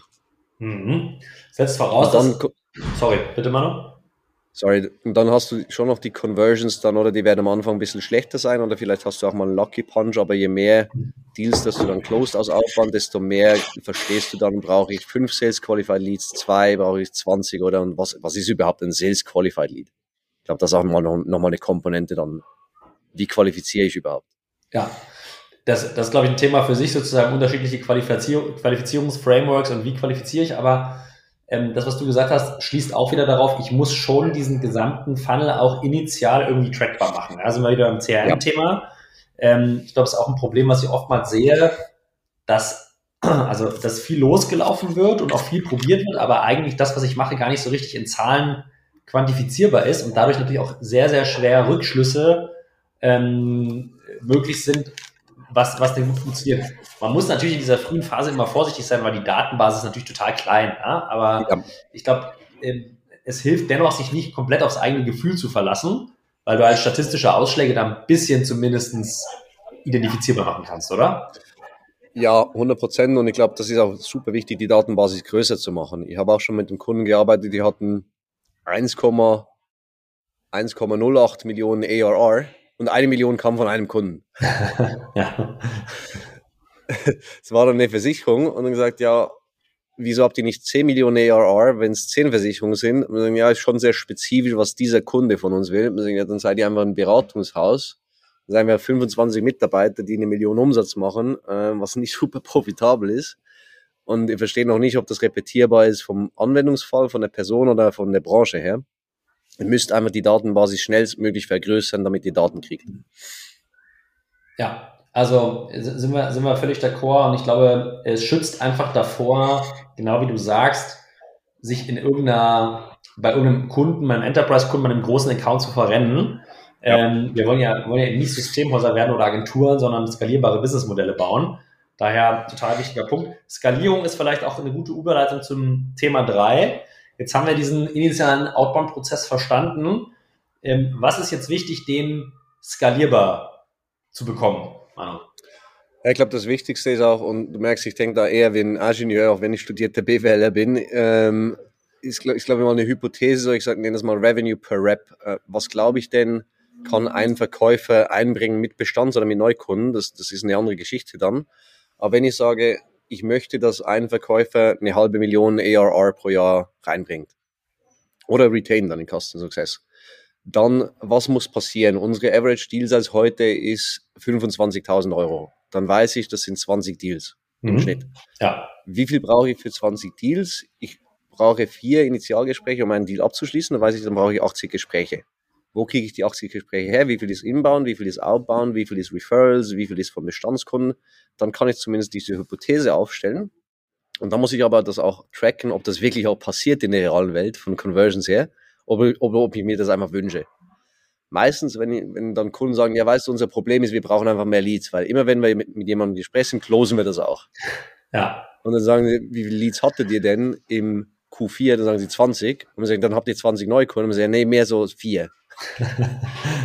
Mhm. Setzt voraus, dann, dass, sorry, bitte Manu. Sorry, und dann hast du schon noch die Conversions dann, oder die werden am Anfang ein bisschen schlechter sein, oder vielleicht hast du auch mal einen Lucky Punch, aber je mehr Deals, dass du dann closed aus Aufwand, desto mehr verstehst du dann, brauche ich fünf Sales Qualified Leads, zwei, brauche ich 20, oder und was, was ist überhaupt ein Sales Qualified Lead? Ich glaube, das ist auch mal noch, noch mal eine Komponente dann. Wie qualifiziere ich überhaupt? Ja, das, das ist, glaube ich, ein Thema für sich, sozusagen unterschiedliche Qualifizierung, Qualifizierungsframeworks und wie qualifiziere ich, aber ähm, das, was du gesagt hast, schließt auch wieder darauf, ich muss schon diesen gesamten Funnel auch initial irgendwie trackbar machen. Also mal wieder beim CRM-Thema. Ähm, ich glaube, es ist auch ein Problem, was ich oftmals sehe, dass, [clears throat] also, dass viel losgelaufen wird und auch viel probiert wird, aber eigentlich das, was ich mache, gar nicht so richtig in Zahlen quantifizierbar ist und dadurch natürlich auch sehr, sehr schwer Rückschlüsse ähm, möglich sind, was, was denn gut funktioniert. Man muss natürlich in dieser frühen Phase immer vorsichtig sein, weil die Datenbasis ist natürlich total klein. Ja? Aber ja. ich glaube, ähm, es hilft dennoch, sich nicht komplett aufs eigene Gefühl zu verlassen, weil du als statistische Ausschläge dann ein bisschen zumindest identifizierbar machen kannst, oder? Ja, 100 Prozent. Und ich glaube, das ist auch super wichtig, die Datenbasis größer zu machen. Ich habe auch schon mit einem Kunden gearbeitet, die hatten 1,08 Millionen ARR und eine Million kam von einem Kunden. [laughs] ja. [laughs] Es war dann eine Versicherung und dann gesagt, ja, wieso habt ihr nicht 10 Millionen ARR, wenn es 10 Versicherungen sind? Und dann, ja, ist schon sehr spezifisch, was dieser Kunde von uns will. Und sagen, ja, dann seid ihr einfach ein Beratungshaus. Dann sagen wir 25 Mitarbeiter, die eine Million Umsatz machen, äh, was nicht [laughs] super profitabel ist. Und ihr versteht noch nicht, ob das repetierbar ist vom Anwendungsfall, von der Person oder von der Branche her. Ihr müsst einfach die Datenbasis schnellstmöglich vergrößern, damit ihr Daten kriegt. Ja, also sind wir, sind wir völlig d'accord und ich glaube, es schützt einfach davor, genau wie du sagst, sich in irgendeiner, bei irgendeinem Kunden, beim Enterprise-Kunden, bei einem großen Account zu verrennen. Ja. Ähm, wir wollen ja, wollen ja nicht Systemhäuser werden oder Agenturen, sondern skalierbare Businessmodelle bauen. Daher total wichtiger Punkt. Skalierung ist vielleicht auch eine gute Überleitung zum Thema drei. Jetzt haben wir diesen initialen Outbound-Prozess verstanden. Ähm, was ist jetzt wichtig, den skalierbar zu bekommen, Manu? ich glaube, das Wichtigste ist auch, und du merkst, ich denke da eher wie ein Ingenieur, auch wenn ich studierter BWLer bin, ähm, ist, ich glaube, mal eine Hypothese, ich sage, nenne das mal Revenue per Rep. Äh, was glaube ich denn, kann ein Verkäufer einbringen mit Bestands- oder mit Neukunden? Das, das ist eine andere Geschichte dann. Aber wenn ich sage, ich möchte, dass ein Verkäufer eine halbe Million ARR pro Jahr reinbringt oder retain dann in Customer Success, dann was muss passieren? Unsere Average Deal Size heute ist 25.000 Euro. Dann weiß ich, das sind 20 Deals mhm. im Schnitt. Ja. Wie viel brauche ich für 20 Deals? Ich brauche vier Initialgespräche, um einen Deal abzuschließen. Dann weiß ich, dann brauche ich 80 Gespräche. Wo kriege ich die 80 Gespräche her? Wie viel ist Inbound? Wie viel ist Outbound? Wie viel ist Referrals? Wie viel ist von Bestandskunden? Dann kann ich zumindest diese Hypothese aufstellen. Und dann muss ich aber das auch tracken, ob das wirklich auch passiert in der realen Welt von Conversions her, ob, ob, ob ich mir das einfach wünsche. Meistens, wenn, ich, wenn dann Kunden sagen, ja, weißt du, unser Problem ist, wir brauchen einfach mehr Leads, weil immer wenn wir mit, mit jemandem gesprochen closen wir das auch. Ja. Und dann sagen sie, wie viele Leads hattet ihr denn im Q4? Dann sagen sie 20. Und wir sagen, dann habt ihr 20 Neukunden. Und wir sagen, nee, mehr so vier.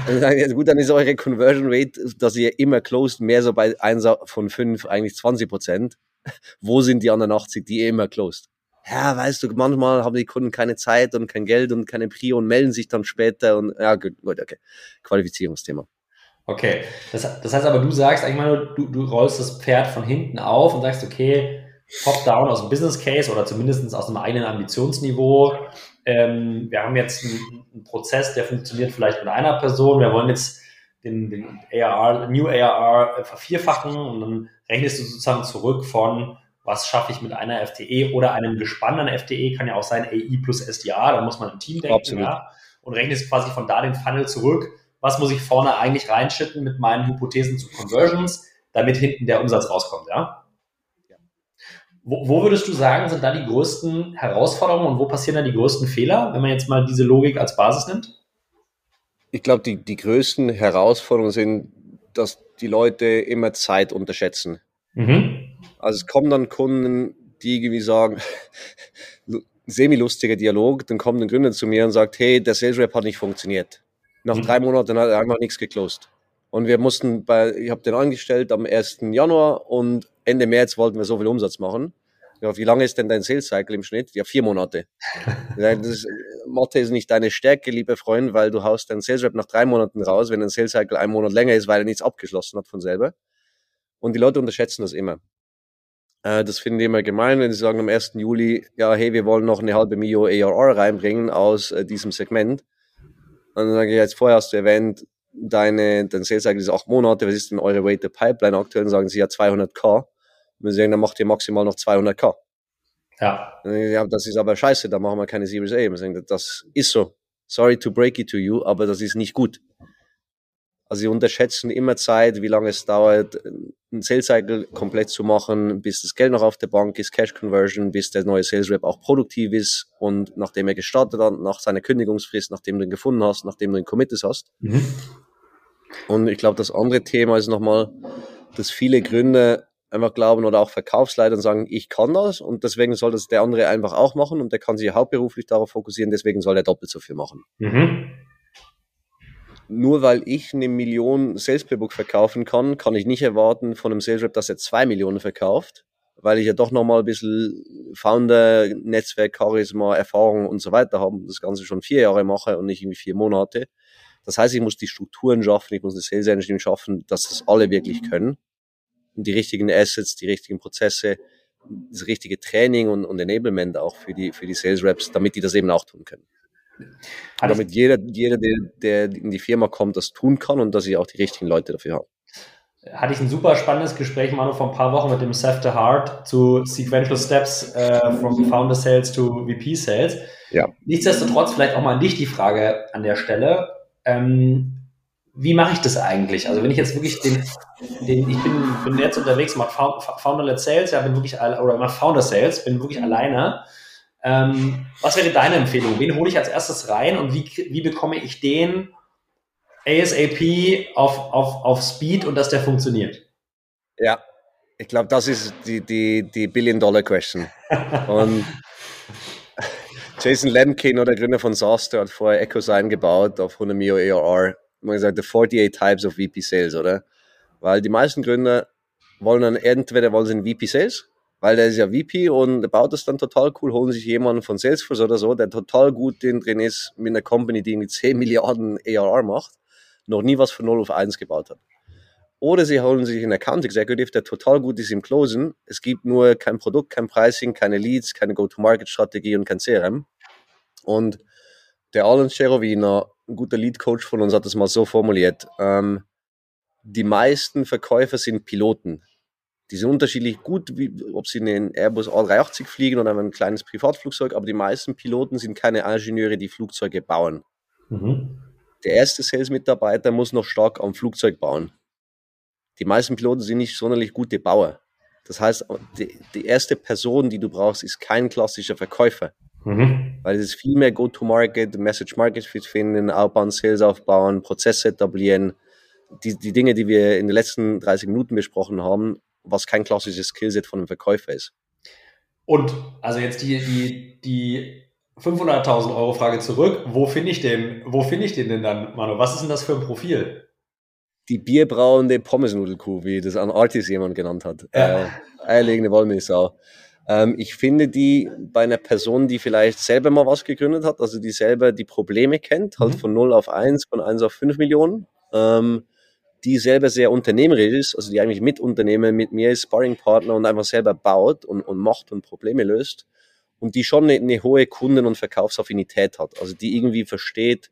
und [laughs] dann, ja, gut, dann ist eure Conversion Rate, dass ihr immer closed, mehr so bei 1 von 5, eigentlich 20 Prozent. Wo sind die anderen 80, die ihr immer closed? Ja, weißt du, manchmal haben die Kunden keine Zeit und kein Geld und keine Prio und melden sich dann später und ja, gut, gut okay. Qualifizierungsthema. Okay, das, das heißt aber, du sagst eigentlich mal, du, du rollst das Pferd von hinten auf und sagst, okay, top-down aus dem Business Case oder zumindest aus einem eigenen Ambitionsniveau ähm, wir haben jetzt einen, einen, Prozess, der funktioniert vielleicht mit einer Person, wir wollen jetzt den, den ARR, New ARR äh, vervierfachen und dann rechnest du sozusagen zurück von, was schaffe ich mit einer FTE oder einem gespannten FTE, kann ja auch sein AI plus SDA, da muss man im Team denken, Absolut. ja, und rechnest quasi von da den Funnel zurück, was muss ich vorne eigentlich reinschütten mit meinen Hypothesen zu Conversions, damit hinten der Umsatz rauskommt, ja? Wo, wo, würdest du sagen, sind da die größten Herausforderungen und wo passieren da die größten Fehler, wenn man jetzt mal diese Logik als Basis nimmt? Ich glaube, die, die größten Herausforderungen sind, dass die Leute immer Zeit unterschätzen. Mhm. Also es kommen dann Kunden, die irgendwie sagen, [laughs] semi-lustiger Dialog, dann kommt ein Gründer zu mir und sagt, hey, der Sales Rep hat nicht funktioniert. Nach mhm. drei Monaten hat er einfach nichts geclosed. Und wir mussten bei, ich habe den angestellt am 1. Januar und Ende März wollten wir so viel Umsatz machen. Ja, wie lange ist denn dein Sales Cycle im Schnitt? Ja, vier Monate. [laughs] das ist, Mathe ist nicht deine Stärke, liebe Freund, weil du haust deinen Sales Rep nach drei Monaten raus, wenn dein Sales Cycle einen Monat länger ist, weil er nichts abgeschlossen hat von selber. Und die Leute unterschätzen das immer. Äh, das finden die immer gemein, wenn sie sagen am 1. Juli, ja, hey, wir wollen noch eine halbe Mio ARR reinbringen aus äh, diesem Segment. Und dann sage ich, jetzt vorher hast du erwähnt, deine, dein Sales Cycle ist acht Monate, was ist denn eure Rate Pipeline aktuell? Dann sagen sie ja 200k. Und wir sagen, dann macht ihr maximal noch 200k. Ja. ja. Das ist aber scheiße, da machen wir keine Series A. Wir sagen, das ist so. Sorry to break it to you, aber das ist nicht gut. Also sie unterschätzen immer Zeit, wie lange es dauert, einen Sales Cycle komplett zu machen, bis das Geld noch auf der Bank ist, Cash Conversion, bis der neue Sales Rep auch produktiv ist und nachdem er gestartet hat, nach seiner Kündigungsfrist, nachdem du ihn gefunden hast, nachdem du ihn committed hast. Mhm. Und ich glaube, das andere Thema ist nochmal, dass viele Gründer einfach glauben oder auch Verkaufsleiter sagen, ich kann das und deswegen soll das der andere einfach auch machen und der kann sich hauptberuflich darauf fokussieren, deswegen soll er doppelt so viel machen. Mhm. Nur weil ich eine Million Sales Playbook verkaufen kann, kann ich nicht erwarten von einem Sales Rep, dass er zwei Millionen verkauft, weil ich ja doch nochmal ein bisschen Founder, Netzwerk, Charisma, Erfahrung und so weiter habe und das Ganze schon vier Jahre mache und nicht irgendwie vier Monate. Das heißt, ich muss die Strukturen schaffen, ich muss das Sales Engine schaffen, dass das alle wirklich können. Und die richtigen Assets, die richtigen Prozesse, das richtige Training und, und Enablement auch für die, für die Sales Reps, damit die das eben auch tun können. Hat damit jeder, jeder der, der in die Firma kommt, das tun kann und dass sie auch die richtigen Leute dafür haben hatte ich ein super spannendes Gespräch, Manu, vor ein paar Wochen mit dem Seth the Heart zu Sequential Steps äh, from Founder Sales to VP Sales. Ja. Nichtsdestotrotz vielleicht auch mal an dich die Frage an der Stelle ähm, wie mache ich das eigentlich? Also wenn ich jetzt wirklich den, den ich bin, bin jetzt unterwegs, mache Founder-led Sales, ja, bin wirklich, oder mache Founder Sales, bin wirklich alleine. Ähm, was wäre deine Empfehlung? Wen hole ich als erstes rein und wie, wie bekomme ich den ASAP auf, auf, auf Speed und dass der funktioniert? Ja, ich glaube, das ist die, die, die Billion-Dollar-Question. [laughs] Und Jason Lemkin, der Gründer von Sauster, hat vorher EchoSign gebaut auf 100 Mio ARR. Man gesagt, the 48 Types of VP Sales, oder? Weil die meisten Gründer wollen dann entweder wollen sie einen VP Sales, weil der ist ja VP und baut das dann total cool, holen sich jemanden von Salesforce oder so, der total gut drin ist mit einer Company, die irgendwie 10 Milliarden ARR macht, noch nie was von 0 auf 1 gebaut hat. Oder sie holen sich einen Account Executive, der total gut ist im Closen. Es gibt nur kein Produkt, kein Pricing, keine Leads, keine Go-to-Market-Strategie und kein CRM. Und der Alan Cherowina, ein guter Lead-Coach von uns, hat das mal so formuliert. Ähm, die meisten Verkäufer sind Piloten. Die sind unterschiedlich gut, wie, ob sie in den Airbus A380 fliegen oder ein kleines Privatflugzeug, aber die meisten Piloten sind keine Ingenieure, die Flugzeuge bauen. Mhm. Der erste Sales-Mitarbeiter muss noch stark am Flugzeug bauen. Die meisten Piloten sind nicht sonderlich gute Bauer. Das heißt, die, die erste Person, die du brauchst, ist kein klassischer Verkäufer. Mhm. Weil es ist viel mehr Go-to-Market, Message-Market-Fit finden, Outbound Sales aufbauen, Prozesse etablieren. Die, die Dinge, die wir in den letzten 30 Minuten besprochen haben, was kein klassisches Skillset von einem Verkäufer ist. Und also jetzt die, die, die 500.000 Euro Frage zurück. Wo finde ich den, wo finde ich den denn dann, Manu? Was ist denn das für ein Profil? Die bierbrauende Pommesnudelkuh, wie das an Artis jemand genannt hat. Ja. Äh, eierlegende Wollmilchsau. Ähm, ich finde die bei einer Person, die vielleicht selber mal was gegründet hat, also die selber die Probleme kennt, halt mhm. von 0 auf 1, von 1 auf 5 Millionen, ähm, die selber sehr unternehmerisch ist, also die eigentlich Mitunternehmer mit mir ist, Sparringpartner und einfach selber baut und, und macht und Probleme löst und die schon eine, eine hohe Kunden- und Verkaufsaffinität hat, also die irgendwie versteht,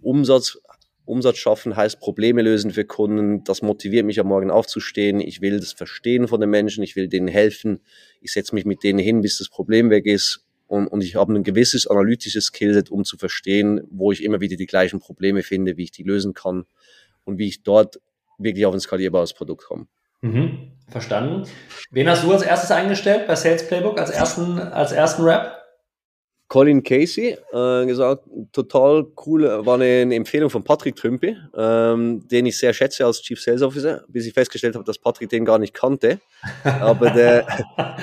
Umsatz Umsatz schaffen heißt Probleme lösen für Kunden. Das motiviert mich am Morgen aufzustehen. Ich will das verstehen von den Menschen. Ich will denen helfen. Ich setze mich mit denen hin, bis das Problem weg ist. Und, und ich habe ein gewisses analytisches Skillset, um zu verstehen, wo ich immer wieder die gleichen Probleme finde, wie ich die lösen kann und wie ich dort wirklich auf ein skalierbares Produkt komme. Mhm, verstanden. Wen hast du als erstes eingestellt bei Sales Playbook, als ersten, als ersten Rap? Colin Casey äh, gesagt, total cool, war eine, Empfehlung von Patrick Trümpi, ähm, den ich sehr schätze als Chief Sales Officer, bis ich festgestellt habe, dass Patrick den gar nicht kannte. Aber der, [laughs]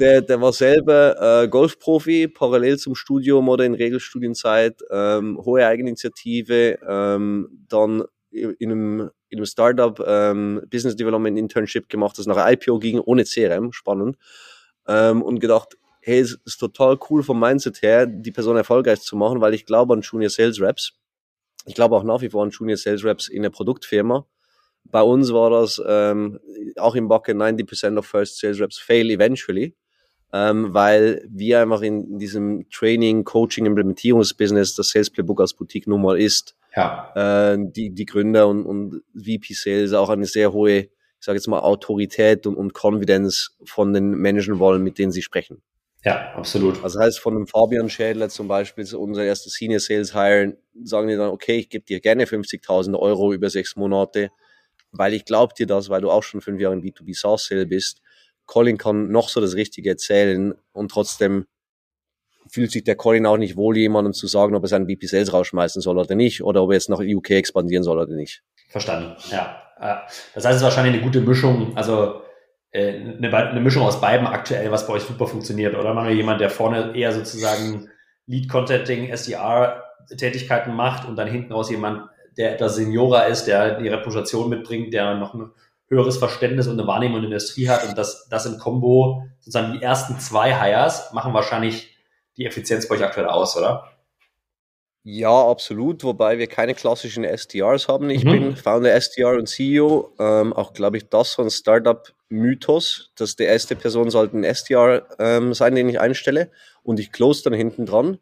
der, der war selber äh, Golfprofi, parallel zum Studium oder in Regelstudienzeit, ähm, hohe Eigeninitiative, ähm, dann in einem, in einem Startup ähm, Business Development Internship gemacht, das nach IPO ging, ohne CRM, spannend. Ähm, und gedacht, hey, es ist total cool vom Mindset her, die Person erfolgreich zu machen, weil ich glaube an Junior Sales Reps. Ich glaube auch nach wie vor an Junior Sales Reps in der Produktfirma. Bei uns war das ähm, auch im Bucket 90% of First Sales Reps fail eventually, ähm, weil wir einfach in, diesem Training, Coaching, Implementierungsbusiness das Sales Playbook als Boutique Nummer ist. Ja. Äh, die, die Gründer und, und VP Sales auch eine sehr hohe, ich sage jetzt mal, Autorität und, und Confidence von den Menschen wollen, mit denen sie sprechen. Ja, absolut. Also heißt von einem Fabian Schädler zum Beispiel, unser erstes Senior Sales Hire, sagen die dann, okay, ich gebe dir gerne 50.000 Euro über sechs Monate, weil ich glaube dir das, weil du auch schon fünf Jahre in B2B SaaS Sale bist. Colin kann noch so das Richtige erzählen und trotzdem fühlt sich der Colin auch nicht wohl, jemandem zu sagen, ob er seinen BP Sales rausschmeißen soll oder nicht, oder ob er jetzt nach UK expandieren soll oder nicht. Verstanden, ja. Das heißt, es ist wahrscheinlich eine gute Mischung. Also äh, eine, Mischung aus beiden aktuell, was bei euch super funktioniert, oder? Man jemand, der vorne eher sozusagen Lead-Contenting, SDR-Tätigkeiten macht und dann hinten raus jemand, der etwas Seniorer ist, der die Reputation mitbringt, der noch ein höheres Verständnis und eine Wahrnehmung in der Industrie hat und das, das im Kombo, sozusagen die ersten zwei Hires machen wahrscheinlich die Effizienz bei euch aktuell aus, oder? Ja, absolut, wobei wir keine klassischen SDRs haben. Ich mhm. bin Founder, SDR und CEO. Ähm, auch glaube ich, das so ein Startup-Mythos, dass die erste Person sollte ein SDR ähm, sein, den ich einstelle und ich close dann hinten dran.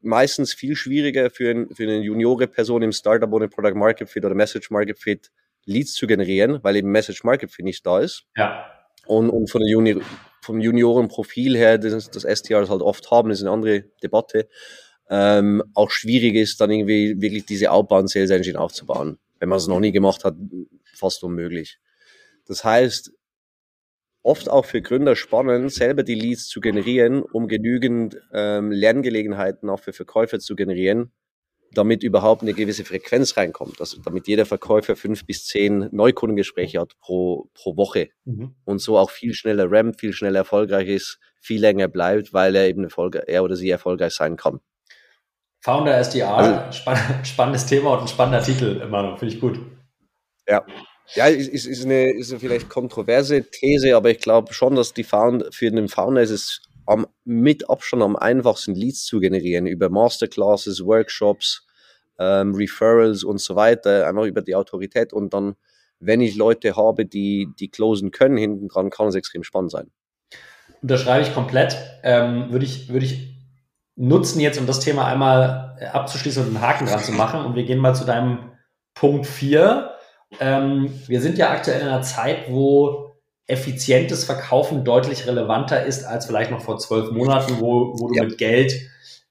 Meistens viel schwieriger für, ein, für eine juniore Person im Startup ohne Product Market Fit oder Message Market Fit Leads zu generieren, weil eben Message Market Fit nicht da ist. Ja. Und, und von der Juni vom Juniorenprofil her, das, das SDRs halt oft haben, ist eine andere Debatte ähm, auch schwierig ist, dann irgendwie wirklich diese Outbound Sales Engine aufzubauen. Wenn man es noch nie gemacht hat, fast unmöglich. Das heißt, oft auch für Gründer spannend, selber die Leads zu generieren, um genügend ähm, Lerngelegenheiten auch für Verkäufer zu generieren, damit überhaupt eine gewisse Frequenz reinkommt. Also damit jeder Verkäufer fünf bis zehn Neukundengespräche hat pro, pro Woche mhm. und so auch viel schneller rampt, viel schneller erfolgreich ist, viel länger bleibt, weil er eben er oder sie erfolgreich sein kann. Founder SDR, also, spann spannendes Thema und ein spannender Titel, Manu, finde ich gut. Ja, ja, ist, ist, ist, eine, ist eine vielleicht kontroverse These, aber ich glaube schon, dass die Found, für den Founder ist es am, mit Abstand am einfachsten Leads zu generieren über Masterclasses, Workshops, ähm, Referrals und so weiter, einfach über die Autorität und dann, wenn ich Leute habe, die, die closen können hinten dran, kann es extrem spannend sein. Unterschreibe ich komplett. Ähm, würde ich, würde ich nutzen jetzt, um das Thema einmal abzuschließen und einen Haken dran zu machen. Und wir gehen mal zu deinem Punkt 4. Ähm, wir sind ja aktuell in einer Zeit, wo effizientes Verkaufen deutlich relevanter ist als vielleicht noch vor zwölf Monaten, wo, wo du ja. mit Geld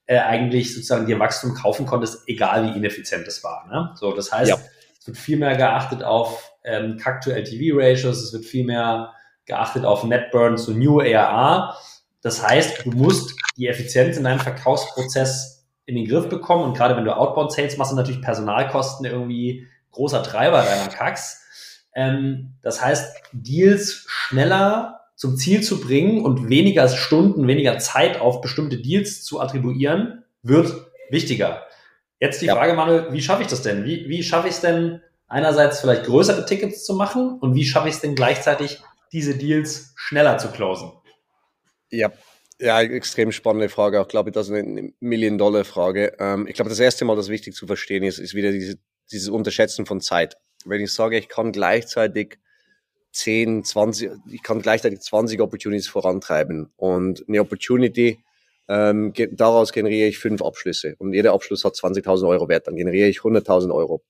äh, eigentlich sozusagen dir Wachstum kaufen konntest, egal wie ineffizient es war. Ne? So, das heißt, ja. es wird viel mehr geachtet auf ähm, CAC to LTV Ratios, es wird viel mehr geachtet auf Net Burn zu New ARR. Das heißt, du musst die Effizienz in deinem Verkaufsprozess in den Griff bekommen und gerade wenn du Outbound Sales machst, sind natürlich Personalkosten irgendwie großer Treiber deiner Kacks. Ähm, das heißt, Deals schneller zum Ziel zu bringen und weniger Stunden, weniger Zeit auf bestimmte Deals zu attribuieren, wird wichtiger. Jetzt die ja. Frage, Manuel, wie schaffe ich das denn? Wie, wie schaffe ich es denn, einerseits vielleicht größere Tickets zu machen und wie schaffe ich es denn gleichzeitig, diese Deals schneller zu closen? Ja, ja, extrem spannende Frage. Auch glaube ich, das ist eine Million-Dollar-Frage. Ähm, ich glaube, das erste Mal, das wichtig zu verstehen ist, ist wieder diese dieses Unterschätzen von Zeit. Wenn ich sage, ich kann gleichzeitig 10, 20, ich kann gleichzeitig 20 Opportunities vorantreiben und eine Opportunity, ähm, daraus generiere ich fünf Abschlüsse und jeder Abschluss hat 20.000 Euro wert, dann generiere ich 100.000 Euro.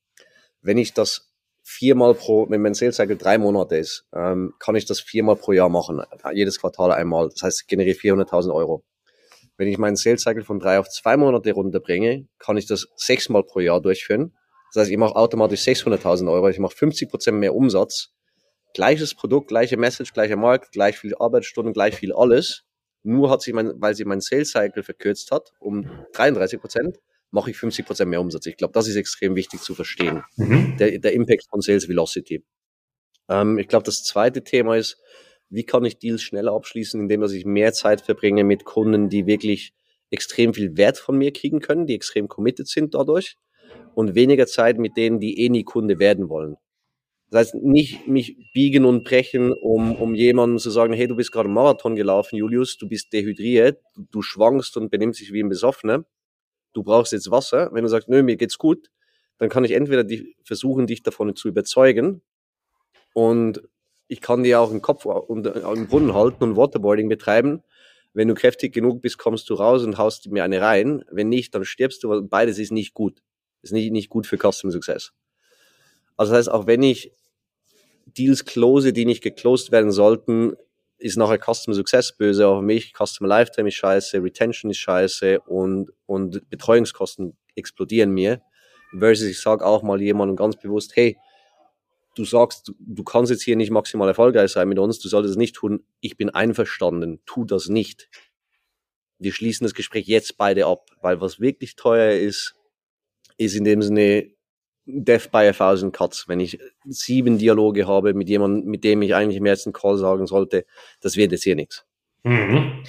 Wenn ich das viermal pro, wenn mein Sales Cycle drei Monate ist, ähm, kann ich das viermal pro Jahr machen, jedes Quartal einmal. Das heißt, ich generiere 400.000 Euro. Wenn ich meinen Sales Cycle von drei auf zwei Monate runterbringe, kann ich das sechsmal pro Jahr durchführen das heißt, ich mache automatisch 600.000 Euro, ich mache 50 Prozent mehr Umsatz, gleiches Produkt, gleiche Message, gleicher Markt, gleich viel Arbeitsstunden, gleich viel alles. Nur hat sich mein, weil sie mein Sales Cycle verkürzt hat um 33 Prozent, mache ich 50 Prozent mehr Umsatz. Ich glaube, das ist extrem wichtig zu verstehen. Mhm. Der, der Impact von Sales Velocity. Ähm, ich glaube, das zweite Thema ist, wie kann ich Deals schneller abschließen, indem dass ich mehr Zeit verbringe mit Kunden, die wirklich extrem viel Wert von mir kriegen können, die extrem committed sind dadurch und weniger Zeit mit denen, die eh nie Kunde werden wollen. Das heißt, nicht mich biegen und brechen, um, um jemandem zu sagen, hey, du bist gerade einen Marathon gelaufen, Julius, du bist dehydriert, du, schwankst und benimmst dich wie ein Besoffener, du brauchst jetzt Wasser. Wenn du sagst, nö, mir geht's gut, dann kann ich entweder die, versuchen, dich davon zu überzeugen und ich kann dir auch den Kopf im Brunnen halten und Waterboarding betreiben. Wenn du kräftig genug bist, kommst du raus und haust mir eine rein. Wenn nicht, dann stirbst du, beides ist nicht gut. Ist nicht, nicht gut für Customer Success. Also das heißt, auch wenn ich Deals close, die nicht geclosed werden sollten, ist nachher Customer Success böse auf mich, Customer Lifetime ist scheiße, Retention ist scheiße und, und Betreuungskosten explodieren mir. Versus ich sage auch mal jemandem ganz bewusst, hey, du sagst, du, du kannst jetzt hier nicht maximal erfolgreich sein mit uns, du solltest es nicht tun, ich bin einverstanden, tu das nicht. Wir schließen das Gespräch jetzt beide ab, weil was wirklich teuer ist, ist in dem Sinne Death by a Thousand Cuts. Wenn ich sieben Dialoge habe mit jemandem, mit dem ich eigentlich im ersten Call sagen sollte, das wird jetzt hier nichts. Mhm.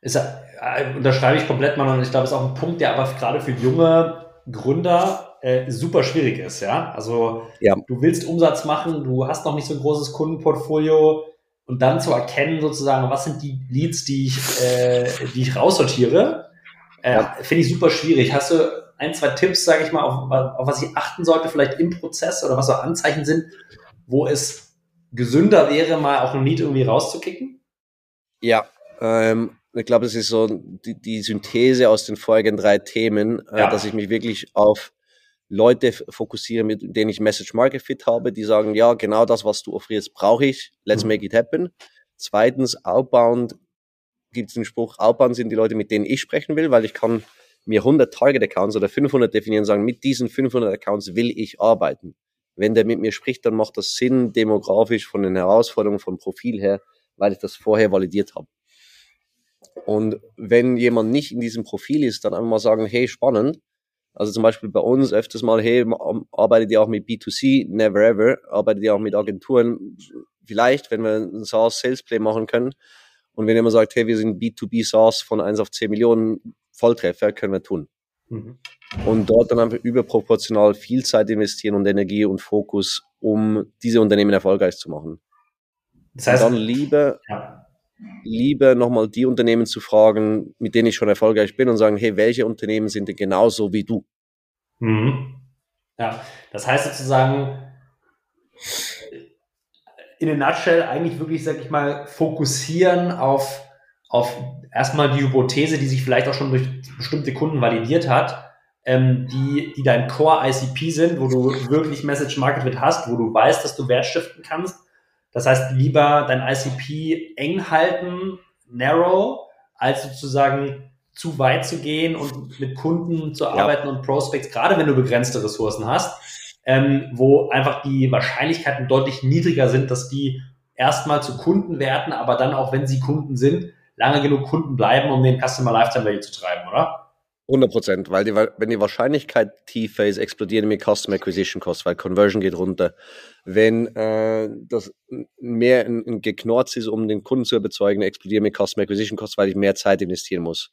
Ist, äh, unterschreibe ich komplett mal und ich glaube, es ist auch ein Punkt, der aber gerade für junge Gründer äh, super schwierig ist. Ja, also ja. du willst Umsatz machen, du hast noch nicht so ein großes Kundenportfolio und dann zu erkennen sozusagen, was sind die Leads, die ich, äh, die ich raussortiere, äh, ja. finde ich super schwierig. Hast du ein, zwei Tipps, sage ich mal, auf, auf was ich achten sollte, vielleicht im Prozess oder was so Anzeichen sind, wo es gesünder wäre, mal auch ein Lied irgendwie rauszukicken? Ja, ähm, ich glaube, das ist so die, die, Synthese aus den folgenden drei Themen, äh, ja. dass ich mich wirklich auf Leute fokussiere, mit denen ich Message Market Fit habe, die sagen, ja, genau das, was du offerierst, brauche ich, let's mhm. make it happen. Zweitens, Outbound gibt es den Spruch, Outbound sind die Leute, mit denen ich sprechen will, weil ich kann mir 100 Target Accounts oder 500 definieren und sagen, mit diesen 500 Accounts will ich arbeiten. Wenn der mit mir spricht, dann macht das Sinn, demografisch von den Herausforderungen vom Profil her, weil ich das vorher validiert habe. Und wenn jemand nicht in diesem Profil ist, dann einfach mal sagen, hey, spannend. Also zum Beispiel bei uns öfters mal, hey, arbeitet ihr auch mit B2C? Never ever. Arbeitet ihr auch mit Agenturen? Vielleicht, wenn wir ein SaaS Sales Play machen können. Und wenn jemand sagt, hey, wir sind B2B SaaS von 1 auf 10 Millionen Volltreffer, können wir tun. Mhm. Und dort dann einfach überproportional viel Zeit investieren und Energie und Fokus, um diese Unternehmen erfolgreich zu machen. Das heißt, und dann lieber, ja. lieber nochmal die Unternehmen zu fragen, mit denen ich schon erfolgreich bin und sagen, hey, welche Unternehmen sind denn genauso wie du? Mhm. Ja, das heißt sozusagen, in a nutshell eigentlich wirklich, sag ich mal, fokussieren auf, auf erstmal die Hypothese, die sich vielleicht auch schon durch bestimmte Kunden validiert hat, ähm, die, die dein Core ICP sind, wo du wirklich Message Market Fit hast, wo du weißt, dass du Wert stiften kannst. Das heißt, lieber dein ICP eng halten, narrow, als sozusagen zu weit zu gehen und mit Kunden zu arbeiten ja. und Prospects, gerade wenn du begrenzte Ressourcen hast, ähm, wo einfach die Wahrscheinlichkeiten deutlich niedriger sind, dass die erstmal zu Kunden werden, aber dann auch, wenn sie Kunden sind, lange genug Kunden bleiben, um den Customer Lifetime Value zu treiben, oder? 100 Prozent, weil die, wenn die Wahrscheinlichkeit tiefer ist, explodieren die Customer Acquisition Costs, weil Conversion geht runter. Wenn äh, das mehr ein, ein Geknorz ist, um den Kunden zu überzeugen, explodieren die Customer Acquisition Costs, weil ich mehr Zeit investieren muss.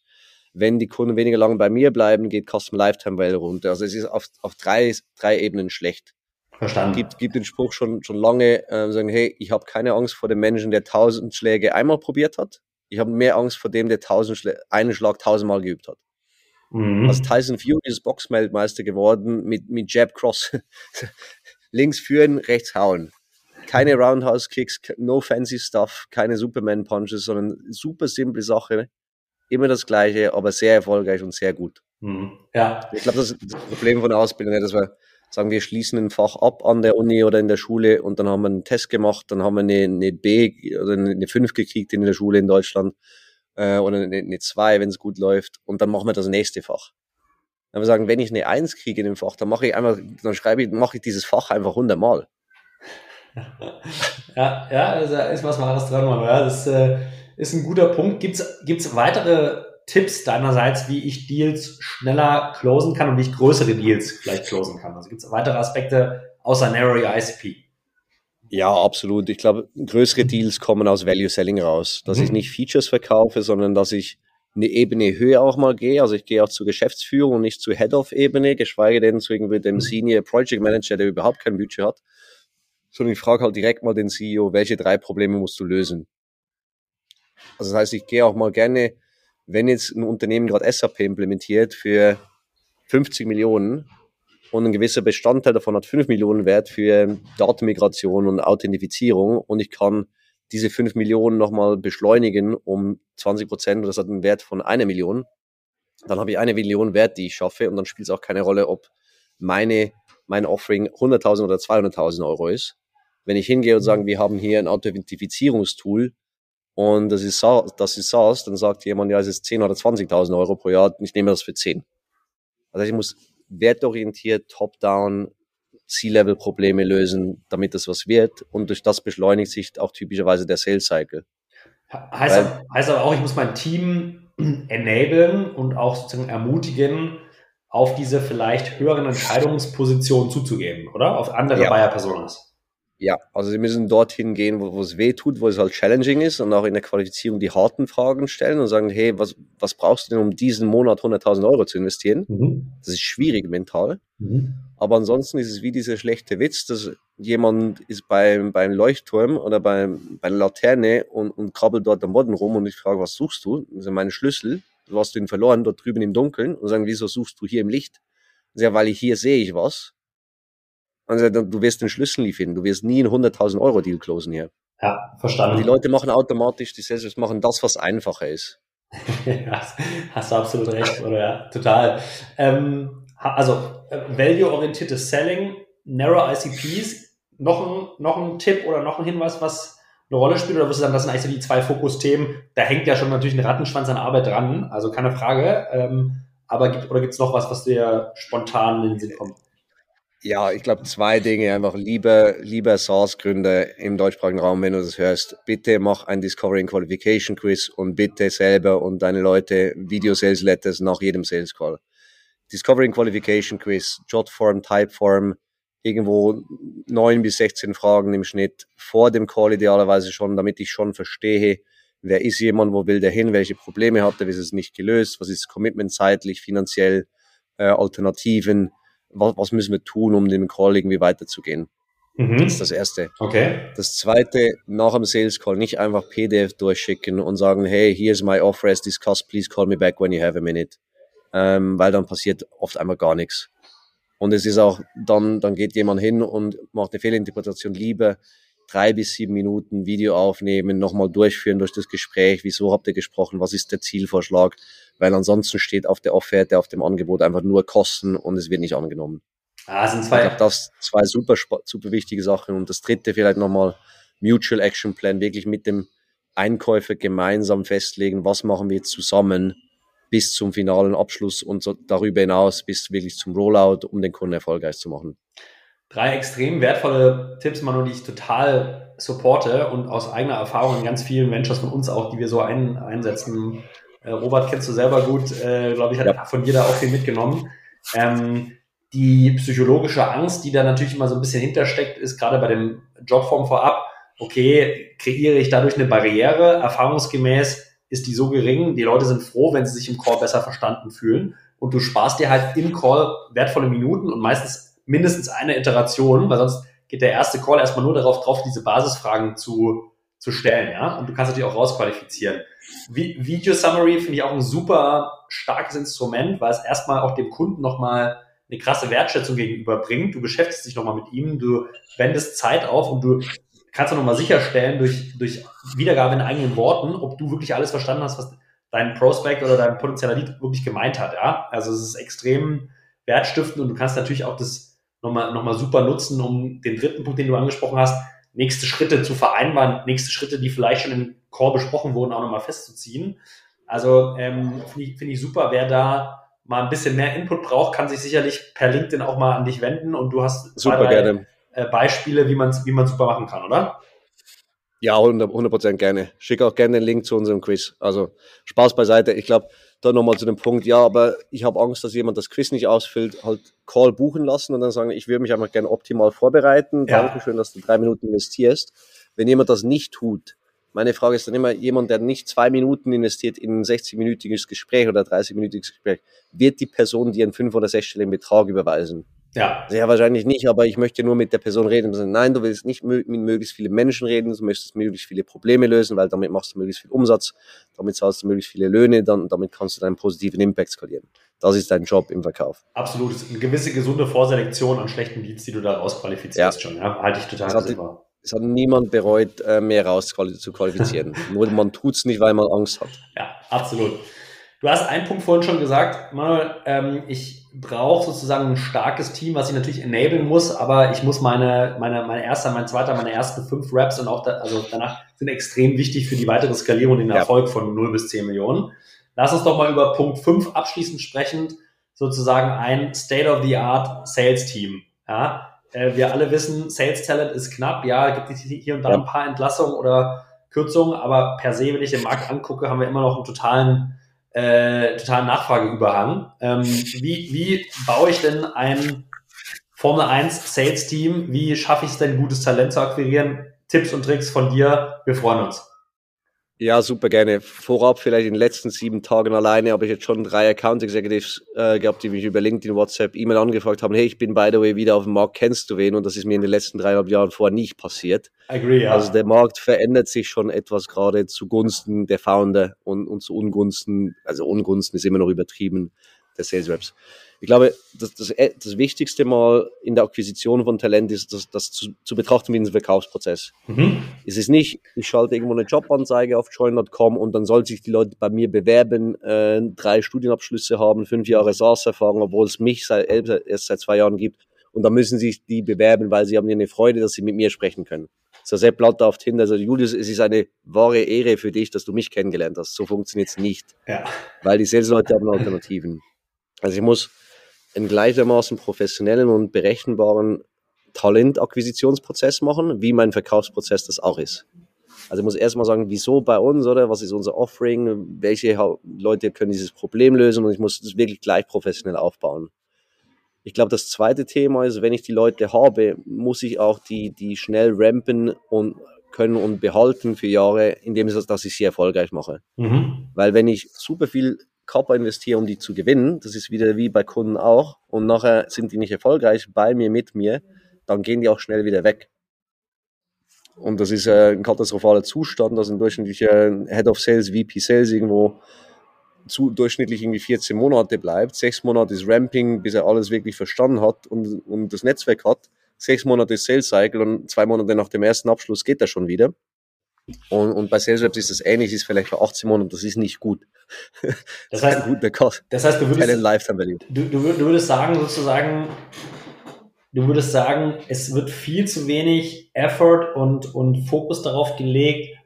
Wenn die Kunden weniger lange bei mir bleiben, geht Customer Lifetime Value runter. Also es ist auf, auf drei, drei Ebenen schlecht. Verstanden. Gibt, gibt den Spruch schon, schon lange, äh, sagen, hey, ich habe keine Angst vor dem Menschen, der tausend Schläge einmal probiert hat. Ich habe mehr Angst vor dem, der tausend Schlä einen Schlag tausendmal geübt hat. Mhm. Also Tyson Fury ist Boxmeltmeister geworden mit, mit Jab Cross. [laughs] Links führen, rechts hauen. Keine Roundhouse Kicks, no fancy stuff, keine Superman Punches, sondern super simple Sache. Immer das Gleiche, aber sehr erfolgreich und sehr gut. Mhm. Ja. Ich glaube, das ist das Problem von der Ausbildung, dass wir sagen, wir schließen ein Fach ab an der Uni oder in der Schule und dann haben wir einen Test gemacht, dann haben wir eine, eine B oder eine 5 gekriegt in der Schule in Deutschland äh, oder eine, eine 2, wenn es gut läuft. Und dann machen wir das nächste Fach. Dann wir sagen, wenn ich eine 1 kriege in dem Fach, dann mache ich einfach, dann schreibe ich, mache ich dieses Fach einfach hundertmal. [laughs] ja, ja, da ist was Wahres dran, aber ja, das äh, ist ein guter Punkt. Gibt es weitere Tipps deinerseits, wie ich Deals schneller closen kann und wie ich größere Deals vielleicht closen kann? Also gibt es weitere Aspekte außer Narrow ICP? Ja, absolut. Ich glaube, größere Deals kommen aus Value Selling raus. Dass mhm. ich nicht Features verkaufe, sondern dass ich eine Ebene höher auch mal gehe. Also ich gehe auch zur Geschäftsführung und nicht zur Head-of-Ebene, geschweige denn zu irgendwie dem mhm. Senior Project Manager, der überhaupt kein Budget hat. Sondern ich frage halt direkt mal den CEO, welche drei Probleme musst du lösen? Also das heißt, ich gehe auch mal gerne, wenn jetzt ein Unternehmen gerade SAP implementiert für 50 Millionen, und ein gewisser Bestandteil davon hat 5 Millionen Wert für Datenmigration und Authentifizierung und ich kann diese 5 Millionen nochmal beschleunigen um 20 Prozent, das hat einen Wert von einer Million, dann habe ich eine Million Wert, die ich schaffe und dann spielt es auch keine Rolle, ob meine, mein Offering 100.000 oder 200.000 Euro ist. Wenn ich hingehe und sage, wir haben hier ein Authentifizierungstool und das ist, das ist SaaS, dann sagt jemand, ja, es ist 10.000 oder 20.000 Euro pro Jahr, ich nehme das für 10. Also ich muss wertorientiert, top-down C-Level-Probleme lösen, damit das was wird. Und durch das beschleunigt sich auch typischerweise der Sales-Cycle. Heißt, Weil, heißt aber auch, ich muss mein Team [clears throat] enablen und auch sozusagen ermutigen, auf diese vielleicht höheren Entscheidungspositionen zuzugeben, oder? Auf andere ja. Buyer-Personas. Ja, also sie müssen dorthin gehen, wo, wo es weh tut, wo es halt challenging ist und auch in der Qualifizierung die harten Fragen stellen und sagen, hey, was, was brauchst du denn, um diesen Monat 100.000 Euro zu investieren? Mhm. Das ist schwierig mental. Mhm. Aber ansonsten ist es wie dieser schlechte Witz, dass jemand ist beim, beim Leuchtturm oder beim, bei einer Laterne und, und krabbelt dort am Boden rum und ich frage, was suchst du? Das sind meine Schlüssel. Du hast ihn verloren, dort drüben im Dunkeln und sagen, wieso suchst du hier im Licht? Ja, weil ich hier sehe ich was also, du wirst den Schlüssel nie finden. Du wirst nie einen 100.000 Euro Deal closen hier. Ja, verstanden. Und die Leute machen automatisch, die Sales machen das, was einfacher ist. [laughs] hast du absolut recht, oder ja, total. Ähm, also, äh, value-orientiertes Selling, Narrow ICPs, noch ein, noch ein Tipp oder noch ein Hinweis, was eine Rolle spielt, oder würdest du sagen, das sind eigentlich so die zwei Fokusthemen? Da hängt ja schon natürlich ein Rattenschwanz an Arbeit dran, also keine Frage. Ähm, aber gibt, oder gibt es noch was, was dir spontan in den Sinn kommt? Ja, ich glaube zwei Dinge. Einfach lieber, lieber SaaS-Gründer im deutschsprachigen Raum, wenn du das hörst, bitte mach ein Discovery and Qualification Quiz und bitte selber und deine Leute Video Sales Letters nach jedem Sales Call. Discovery and Qualification Quiz, Jotform, Typeform, irgendwo neun bis 16 Fragen im Schnitt vor dem Call idealerweise schon, damit ich schon verstehe, wer ist jemand, wo will der hin, welche Probleme hat er, wie ist es nicht gelöst, was ist Commitment zeitlich, finanziell, äh, Alternativen, was, was müssen wir tun, um dem Call irgendwie weiterzugehen. Mhm. Das ist das Erste. Okay. Das Zweite, nach dem Sales Call nicht einfach PDF durchschicken und sagen, hey, here's my offer as discussed, please call me back when you have a minute. Ähm, weil dann passiert oft einfach gar nichts. Und es ist auch, dann, dann geht jemand hin und macht eine Fehlinterpretation lieber drei bis sieben Minuten Video aufnehmen, nochmal durchführen durch das Gespräch, wieso habt ihr gesprochen, was ist der Zielvorschlag, weil ansonsten steht auf der Offerte, auf dem Angebot einfach nur Kosten und es wird nicht angenommen. Ah, sind zwei. Ich glaube, das zwei super, super wichtige Sachen. Und das dritte vielleicht nochmal Mutual Action Plan, wirklich mit dem Einkäufer gemeinsam festlegen, was machen wir zusammen bis zum finalen Abschluss und so darüber hinaus bis wirklich zum Rollout, um den Kunden erfolgreich zu machen. Drei extrem wertvolle Tipps, Manu, die ich total supporte und aus eigener Erfahrung in ganz vielen Ventures von uns auch, die wir so ein, einsetzen. Äh, Robert kennst du selber gut, äh, glaube ich, hat ja. von dir da auch viel mitgenommen. Ähm, die psychologische Angst, die da natürlich immer so ein bisschen hintersteckt, ist gerade bei dem Jobform vorab, okay, kreiere ich dadurch eine Barriere? Erfahrungsgemäß ist die so gering, die Leute sind froh, wenn sie sich im Call besser verstanden fühlen und du sparst dir halt im Call wertvolle Minuten und meistens mindestens eine Iteration, weil sonst geht der erste Call erstmal nur darauf drauf, diese Basisfragen zu, zu stellen, ja. Und du kannst natürlich auch rausqualifizieren. Video Summary finde ich auch ein super starkes Instrument, weil es erstmal auch dem Kunden nochmal eine krasse Wertschätzung gegenüberbringt. Du beschäftigst dich nochmal mit ihm, du wendest Zeit auf und du kannst auch nochmal sicherstellen durch, durch Wiedergabe in eigenen Worten, ob du wirklich alles verstanden hast, was dein Prospect oder dein potenzieller Lead wirklich gemeint hat, ja. Also es ist extrem wertstiftend und du kannst natürlich auch das nochmal noch mal super nutzen, um den dritten Punkt, den du angesprochen hast, nächste Schritte zu vereinbaren, nächste Schritte, die vielleicht schon im Core besprochen wurden, auch nochmal festzuziehen. Also ähm, finde ich, find ich super, wer da mal ein bisschen mehr Input braucht, kann sich sicherlich per LinkedIn auch mal an dich wenden und du hast super zwei, gerne. Äh, Beispiele, wie man es wie super machen kann, oder? Ja, 100 Prozent gerne. Schick auch gerne den Link zu unserem Quiz. Also Spaß beiseite. Ich glaube, dann nochmal zu dem Punkt, ja, aber ich habe Angst, dass jemand das Quiz nicht ausfüllt, halt Call buchen lassen und dann sagen, ich würde mich einfach gerne optimal vorbereiten. Ja. Dankeschön, dass du drei Minuten investierst. Wenn jemand das nicht tut, meine Frage ist dann immer, jemand, der nicht zwei Minuten investiert in ein 60-minütiges Gespräch oder 30-minütiges Gespräch, wird die Person dir einen fünf- oder sechsstelligen Betrag überweisen? Ja. Sehr wahrscheinlich nicht, aber ich möchte nur mit der Person reden. Nein, du willst nicht mit möglichst vielen Menschen reden, du möchtest möglichst viele Probleme lösen, weil damit machst du möglichst viel Umsatz, damit zahlst du möglichst viele Löhne, dann, damit kannst du deinen positiven Impact skalieren. Das ist dein Job im Verkauf. Absolut. Ist eine gewisse gesunde Vorselektion an schlechten Leads, die du da rausqualifizierst ja. schon. Ja, halte ich total das hat, es hat niemand bereut, äh, mehr rauszuqualifizieren. [laughs] Nur man tut es nicht, weil man Angst hat. Ja, absolut. Du hast einen Punkt vorhin schon gesagt, Manuel, ähm, ich brauche sozusagen ein starkes Team, was ich natürlich enablen muss, aber ich muss meine, meine, meine erste, mein zweiter, meine ersten fünf Raps und auch da, also danach sind extrem wichtig für die weitere Skalierung und den Erfolg ja. von 0 bis 10 Millionen. Lass uns doch mal über Punkt 5 abschließend sprechen, sozusagen ein State-of-the-Art Sales-Team. Ja, äh, wir alle wissen, Sales Talent ist knapp, ja, gibt es hier und da ja. ein paar Entlassungen oder Kürzungen, aber per se, wenn ich den Markt angucke, haben wir immer noch einen totalen äh, totalen Nachfrageüberhang. Ähm, wie, wie baue ich denn ein Formel 1 Sales Team? Wie schaffe ich es denn, gutes Talent zu akquirieren? Tipps und Tricks von dir. Wir freuen uns. Ja, super gerne. Vorab vielleicht in den letzten sieben Tagen alleine habe ich jetzt schon drei Account Executives äh, gehabt, die mich über LinkedIn, WhatsApp, E-Mail angefragt haben, hey, ich bin by the way wieder auf dem Markt, kennst du wen? Und das ist mir in den letzten dreieinhalb Jahren vorher nicht passiert. Agree, ja. Also der Markt verändert sich schon etwas gerade zugunsten der Founder und, und zu Ungunsten, also Ungunsten ist immer noch übertrieben, der Sales Reps ich glaube, das, das, äh, das Wichtigste mal in der Akquisition von Talent ist, das, das zu, zu betrachten wie ein Verkaufsprozess. Mhm. Es ist nicht, ich schalte irgendwo eine Jobanzeige auf join.com und dann soll sich die Leute bei mir bewerben, äh, drei Studienabschlüsse haben, fünf Jahre SaaS-Erfahrung, obwohl es mich seit, erst seit zwei Jahren gibt. Und dann müssen sich die bewerben, weil sie haben ja eine Freude, dass sie mit mir sprechen können. So Sepp auf Tinder, also Julius, es ist eine wahre Ehre für dich, dass du mich kennengelernt hast. So funktioniert es nicht. Ja. Weil die Sales-Leute haben Alternativen. Also ich muss einen gleichermaßen professionellen und berechenbaren Talentakquisitionsprozess machen, wie mein Verkaufsprozess das auch ist. Also ich muss erstmal sagen, wieso bei uns, oder? Was ist unser Offering? Welche Leute können dieses Problem lösen? Und ich muss das wirklich gleich professionell aufbauen. Ich glaube, das zweite Thema ist, wenn ich die Leute habe, muss ich auch die, die schnell rampen und können und behalten für Jahre, indem ich, dass ich sie erfolgreich mache. Mhm. Weil wenn ich super viel Körper investiere, um die zu gewinnen, das ist wieder wie bei Kunden auch, und nachher sind die nicht erfolgreich bei mir, mit mir, dann gehen die auch schnell wieder weg. Und das ist äh, ein katastrophaler Zustand, dass ein durchschnittlicher Head of Sales, VP Sales irgendwo zu, durchschnittlich irgendwie 14 Monate bleibt. Sechs Monate ist Ramping, bis er alles wirklich verstanden hat und, und das Netzwerk hat. Sechs Monate ist Sales Cycle und zwei Monate nach dem ersten Abschluss geht er schon wieder. Und, und bei Sales Reps ist das ähnlich, ist vielleicht für 18 Monate, das ist nicht gut. Das, [laughs] das heißt, gut, Cost. Das heißt, du würdest, Lifetime Value. Du, du, du würdest sagen, sozusagen, du würdest sagen, es wird viel zu wenig Effort und, und Fokus darauf gelegt,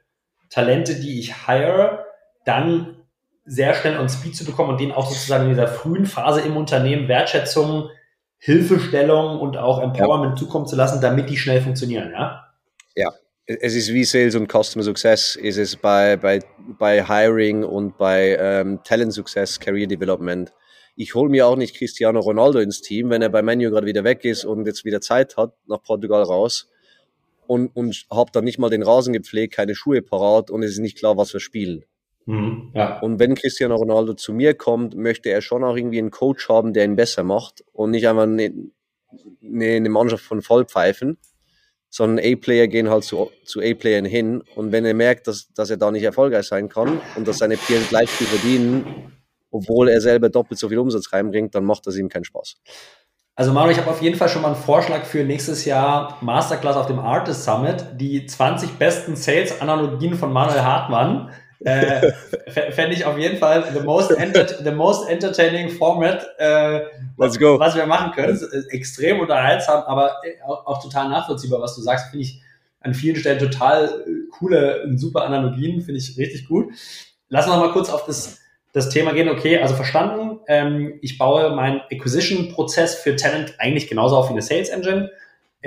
Talente, die ich hire, dann sehr schnell on Speed zu bekommen und denen auch sozusagen in dieser frühen Phase im Unternehmen Wertschätzung, Hilfestellung und auch Empowerment ja. zukommen zu lassen, damit die schnell funktionieren, ja? Ja, es ist wie Sales und Customer Success, ist es bei, bei, bei Hiring und bei ähm, Talent Success, Career Development. Ich hole mir auch nicht Cristiano Ronaldo ins Team, wenn er bei Menu gerade wieder weg ist und jetzt wieder Zeit hat, nach Portugal raus und, und habe dann nicht mal den Rasen gepflegt, keine Schuhe parat und es ist nicht klar, was wir spielen. Mhm, ja. Und wenn Cristiano Ronaldo zu mir kommt, möchte er schon auch irgendwie einen Coach haben, der ihn besser macht und nicht einfach eine, eine, eine Mannschaft von Vollpfeifen, sondern A-Player gehen halt zu, zu A-Playern hin. Und wenn er merkt, dass, dass er da nicht erfolgreich sein kann und dass seine Peers gleich viel verdienen, obwohl er selber doppelt so viel Umsatz reinbringt, dann macht das ihm keinen Spaß. Also Manuel, ich habe auf jeden Fall schon mal einen Vorschlag für nächstes Jahr Masterclass auf dem Artist Summit. Die 20 besten Sales-Analogien von Manuel Hartmann äh, [laughs] Fände ich auf jeden Fall the most, the most entertaining format, äh, go. was wir machen können. Extrem unterhaltsam, aber auch, auch total nachvollziehbar, was du sagst, finde ich an vielen Stellen total äh, coole, super Analogien, finde ich richtig gut. Lass uns noch mal kurz auf das, das Thema gehen. Okay, also verstanden. Ähm, ich baue meinen Acquisition-Prozess für Talent eigentlich genauso auf wie eine Sales Engine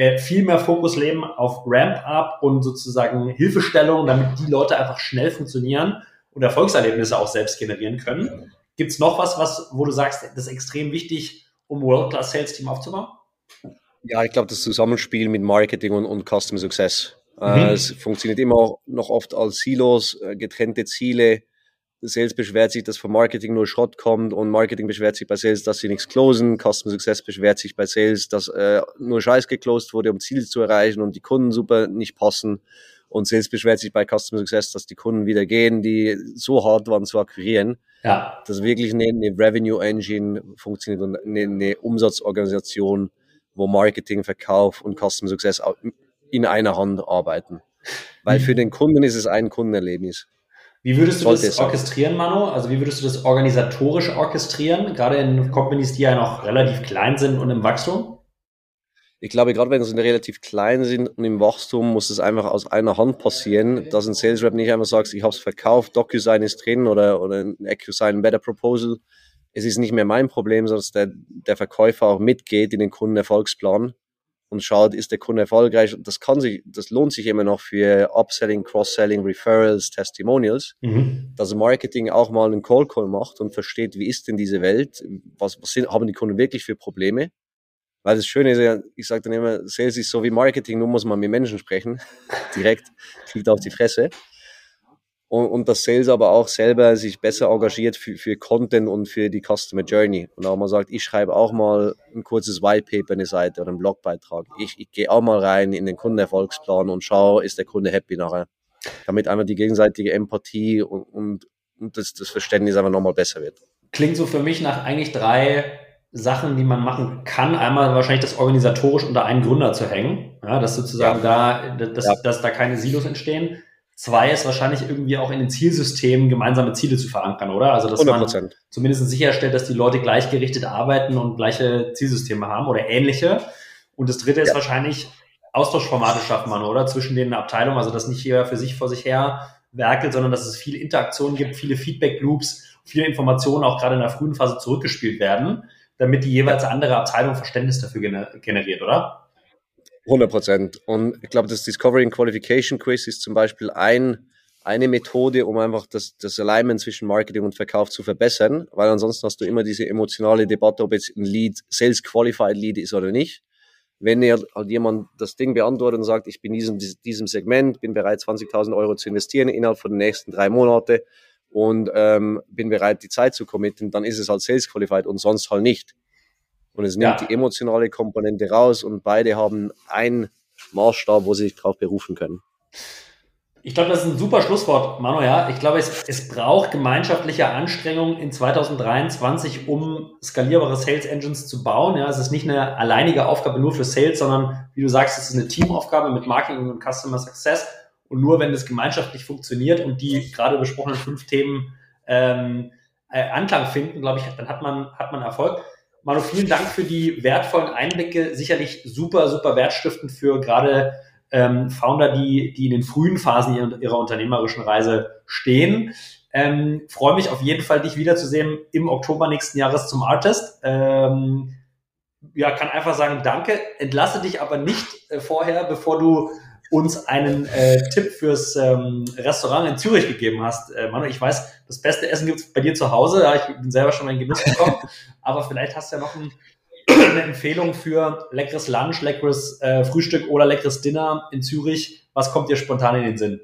äh, viel mehr Fokus leben auf Ramp-up und sozusagen Hilfestellung, damit die Leute einfach schnell funktionieren und Erfolgserlebnisse auch selbst generieren können. Gibt es noch was, was, wo du sagst, das ist extrem wichtig, um World-Class-Sales-Team aufzubauen? Ja, ich glaube, das Zusammenspiel mit Marketing und, und Customer Success. Äh, mhm. es funktioniert immer noch oft als Silos, äh, getrennte Ziele, Sales beschwert sich, dass vom Marketing nur Schrott kommt und Marketing beschwert sich bei Sales, dass sie nichts closen. Customer Success beschwert sich bei Sales, dass äh, nur Scheiß geclosed wurde, um Ziele zu erreichen und die Kunden super nicht passen. Und Sales beschwert sich bei Customer Success, dass die Kunden wieder gehen, die so hart waren zu akquirieren. Ja. Dass wirklich eine, eine Revenue Engine funktioniert und eine, eine Umsatzorganisation, wo Marketing, Verkauf und Customer Success in einer Hand arbeiten. Weil mhm. für den Kunden ist es ein Kundenerlebnis. Wie würdest du Sollte das orchestrieren, Manu? Also wie würdest du das organisatorisch orchestrieren, gerade in Companies, die ja noch relativ klein sind und im Wachstum? Ich glaube, gerade wenn sie relativ klein sind und im Wachstum, muss es einfach aus einer Hand passieren, dass ein Sales Rep nicht einfach sagt, ich habe es verkauft, DocuSign ist drin oder, oder ein EcuSign Better Proposal. Es ist nicht mehr mein Problem, sondern dass der, der Verkäufer auch mitgeht in den Kundenerfolgsplan und schaut, ist der Kunde erfolgreich. Das kann sich, das lohnt sich immer noch für Upselling, Cross-Selling, Referrals, Testimonials, mhm. dass Marketing auch mal einen Call Call macht und versteht, wie ist denn diese Welt? Was, was sind, haben die Kunden wirklich für Probleme? Weil das Schöne ist ja, ich sage dann immer, Sales ist so wie Marketing, nur muss man mit Menschen sprechen. [laughs] Direkt, kriegt auf die Fresse und, und dass Sales aber auch selber sich besser engagiert für, für Content und für die Customer Journey. Und auch mal sagt, ich schreibe auch mal ein kurzes White Paper eine Seite oder einen Blogbeitrag. Ich, ich gehe auch mal rein in den Kundenerfolgsplan und schaue, ist der Kunde happy nachher. Damit einfach die gegenseitige Empathie und, und, und das, das Verständnis einfach nochmal besser wird. Klingt so für mich nach eigentlich drei Sachen, die man machen kann. Einmal wahrscheinlich das organisatorisch unter einen Gründer zu hängen, ja, dass sozusagen ja. da, dass, ja. dass da keine Silos entstehen. Zwei ist wahrscheinlich irgendwie auch in den Zielsystemen gemeinsame Ziele zu verankern, oder? Also, dass 100%. man zumindest sicherstellt, dass die Leute gleichgerichtet arbeiten und gleiche Zielsysteme haben oder ähnliche. Und das dritte ist ja. wahrscheinlich Austauschformate schaffen man, oder? Zwischen den Abteilungen, also dass nicht jeder für sich vor sich her werkelt, sondern dass es viel Interaktion gibt, viele Feedback-Loops, viele Informationen auch gerade in der frühen Phase zurückgespielt werden, damit die jeweils andere Abteilung Verständnis dafür generiert, oder? 100 Prozent. Und ich glaube, das Discovery and Qualification Quiz ist zum Beispiel ein, eine Methode, um einfach das, das Alignment zwischen Marketing und Verkauf zu verbessern, weil ansonsten hast du immer diese emotionale Debatte, ob jetzt ein Lead Sales Qualified Lead ist oder nicht. Wenn halt jemand das Ding beantwortet und sagt, ich bin in diesem, diesem Segment, bin bereit, 20.000 Euro zu investieren innerhalb von den nächsten drei Monate und ähm, bin bereit, die Zeit zu committen, dann ist es halt Sales Qualified und sonst halt nicht. Und es nimmt ja. die emotionale Komponente raus und beide haben einen Maßstab, wo sie sich darauf berufen können. Ich glaube, das ist ein super Schlusswort, Manu. Ja, ich glaube, es, es braucht gemeinschaftliche Anstrengungen in 2023, um skalierbare Sales Engines zu bauen. Ja, es ist nicht eine alleinige Aufgabe nur für Sales, sondern wie du sagst, es ist eine Teamaufgabe mit Marketing und Customer Success. Und nur wenn es gemeinschaftlich funktioniert und die gerade besprochenen fünf Themen ähm, äh, Anklang finden, glaube ich, dann hat man, hat man Erfolg. Manu, vielen Dank für die wertvollen Einblicke. Sicherlich super, super wertstiftend für gerade ähm, Founder, die, die in den frühen Phasen ihrer, ihrer unternehmerischen Reise stehen. Ähm, freue mich auf jeden Fall, dich wiederzusehen im Oktober nächsten Jahres zum Artist. Ähm, ja, kann einfach sagen, danke. Entlasse dich aber nicht äh, vorher, bevor du uns einen äh, Tipp fürs ähm, Restaurant in Zürich gegeben hast. Äh, Manu, ich weiß, das beste Essen gibt's bei dir zu Hause. Ja, ich bin selber schon mal in Genuss gekommen. [laughs] aber vielleicht hast du ja noch ein eine Empfehlung für leckeres Lunch, leckeres äh, Frühstück oder leckeres Dinner in Zürich? Was kommt dir spontan in den Sinn?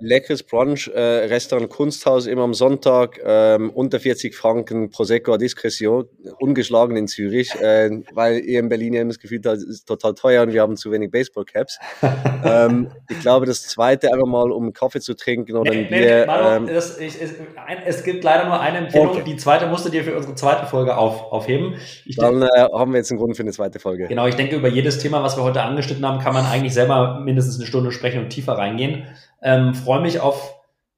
Leckeres Brunch, äh, Restaurant Kunsthaus immer am Sonntag, ähm, unter 40 Franken Prosecco a Discretion, ungeschlagen in Zürich, äh, weil ihr in Berlin immer das Gefühl habt, es ist total teuer und wir haben zu wenig Baseballcaps. [laughs] ähm, ich glaube, das zweite einfach mal, um Kaffee zu trinken oder ein nee, Bier. Nee, Manu, ähm, das, ich, es, ein, es, gibt leider nur eine Empfehlung, okay. die zweite musst du dir für unsere zweite Folge auf, aufheben. Ich Dann äh, haben wir jetzt einen Grund für eine zweite Folge. Genau, ich denke, über jedes Thema, was wir heute angeschnitten haben, kann man eigentlich selber mindestens eine Stunde sprechen und tiefer reingehen. Ähm, freue mich auf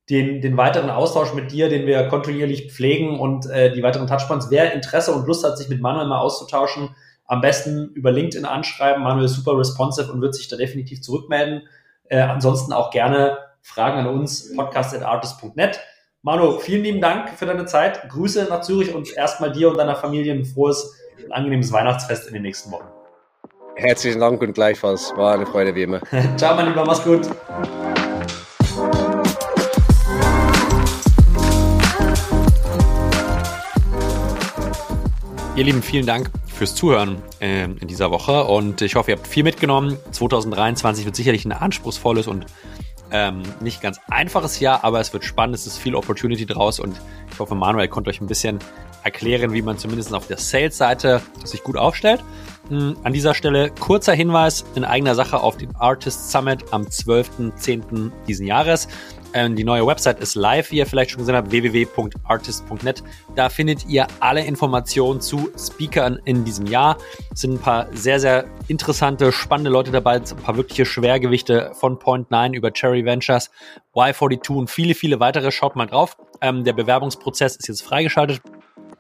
den, den weiteren Austausch mit dir, den wir kontinuierlich pflegen und äh, die weiteren Touchpoints. Wer Interesse und Lust hat, sich mit Manuel mal auszutauschen, am besten über LinkedIn anschreiben. Manuel ist super responsive und wird sich da definitiv zurückmelden. Äh, ansonsten auch gerne Fragen an uns, podcast.artist.net. Manu, vielen lieben Dank für deine Zeit. Grüße nach Zürich und erstmal dir und deiner Familie ein frohes und angenehmes Weihnachtsfest in den nächsten Wochen. Herzlichen Dank und gleichfalls. War eine Freude wie immer. [laughs] Ciao, mein Lieber, mach's gut. Ihr Lieben, vielen Dank fürs Zuhören äh, in dieser Woche und ich hoffe, ihr habt viel mitgenommen. 2023 wird sicherlich ein anspruchsvolles und ähm, nicht ganz einfaches Jahr, aber es wird spannend, es ist viel Opportunity draus und ich hoffe, Manuel konnte euch ein bisschen erklären, wie man zumindest auf der Sales-Seite sich gut aufstellt. Hm, an dieser Stelle kurzer Hinweis in eigener Sache auf den Artist Summit am 12.10. diesen Jahres. Ähm, die neue Website ist live, wie ihr vielleicht schon gesehen habt, www.artist.net. Da findet ihr alle Informationen zu Speakern in diesem Jahr. Es sind ein paar sehr, sehr interessante, spannende Leute dabei, ein paar wirkliche Schwergewichte von Point9 über Cherry Ventures, Y42 und viele, viele weitere. Schaut mal drauf. Ähm, der Bewerbungsprozess ist jetzt freigeschaltet.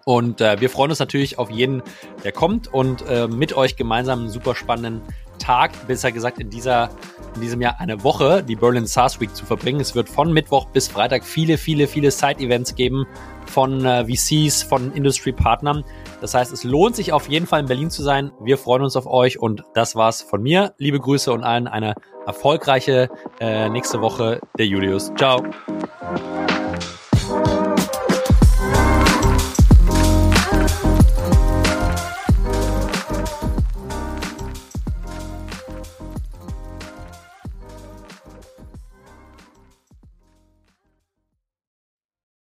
Und äh, wir freuen uns natürlich auf jeden, der kommt und äh, mit euch gemeinsam einen super spannenden Tag, besser gesagt in dieser in diesem Jahr eine Woche, die Berlin SaaS Week zu verbringen. Es wird von Mittwoch bis Freitag viele, viele, viele Side-Events geben von äh, VCs, von Industry-Partnern. Das heißt, es lohnt sich auf jeden Fall in Berlin zu sein. Wir freuen uns auf euch und das war's von mir. Liebe Grüße und allen eine erfolgreiche äh, nächste Woche. Der Julius. Ciao.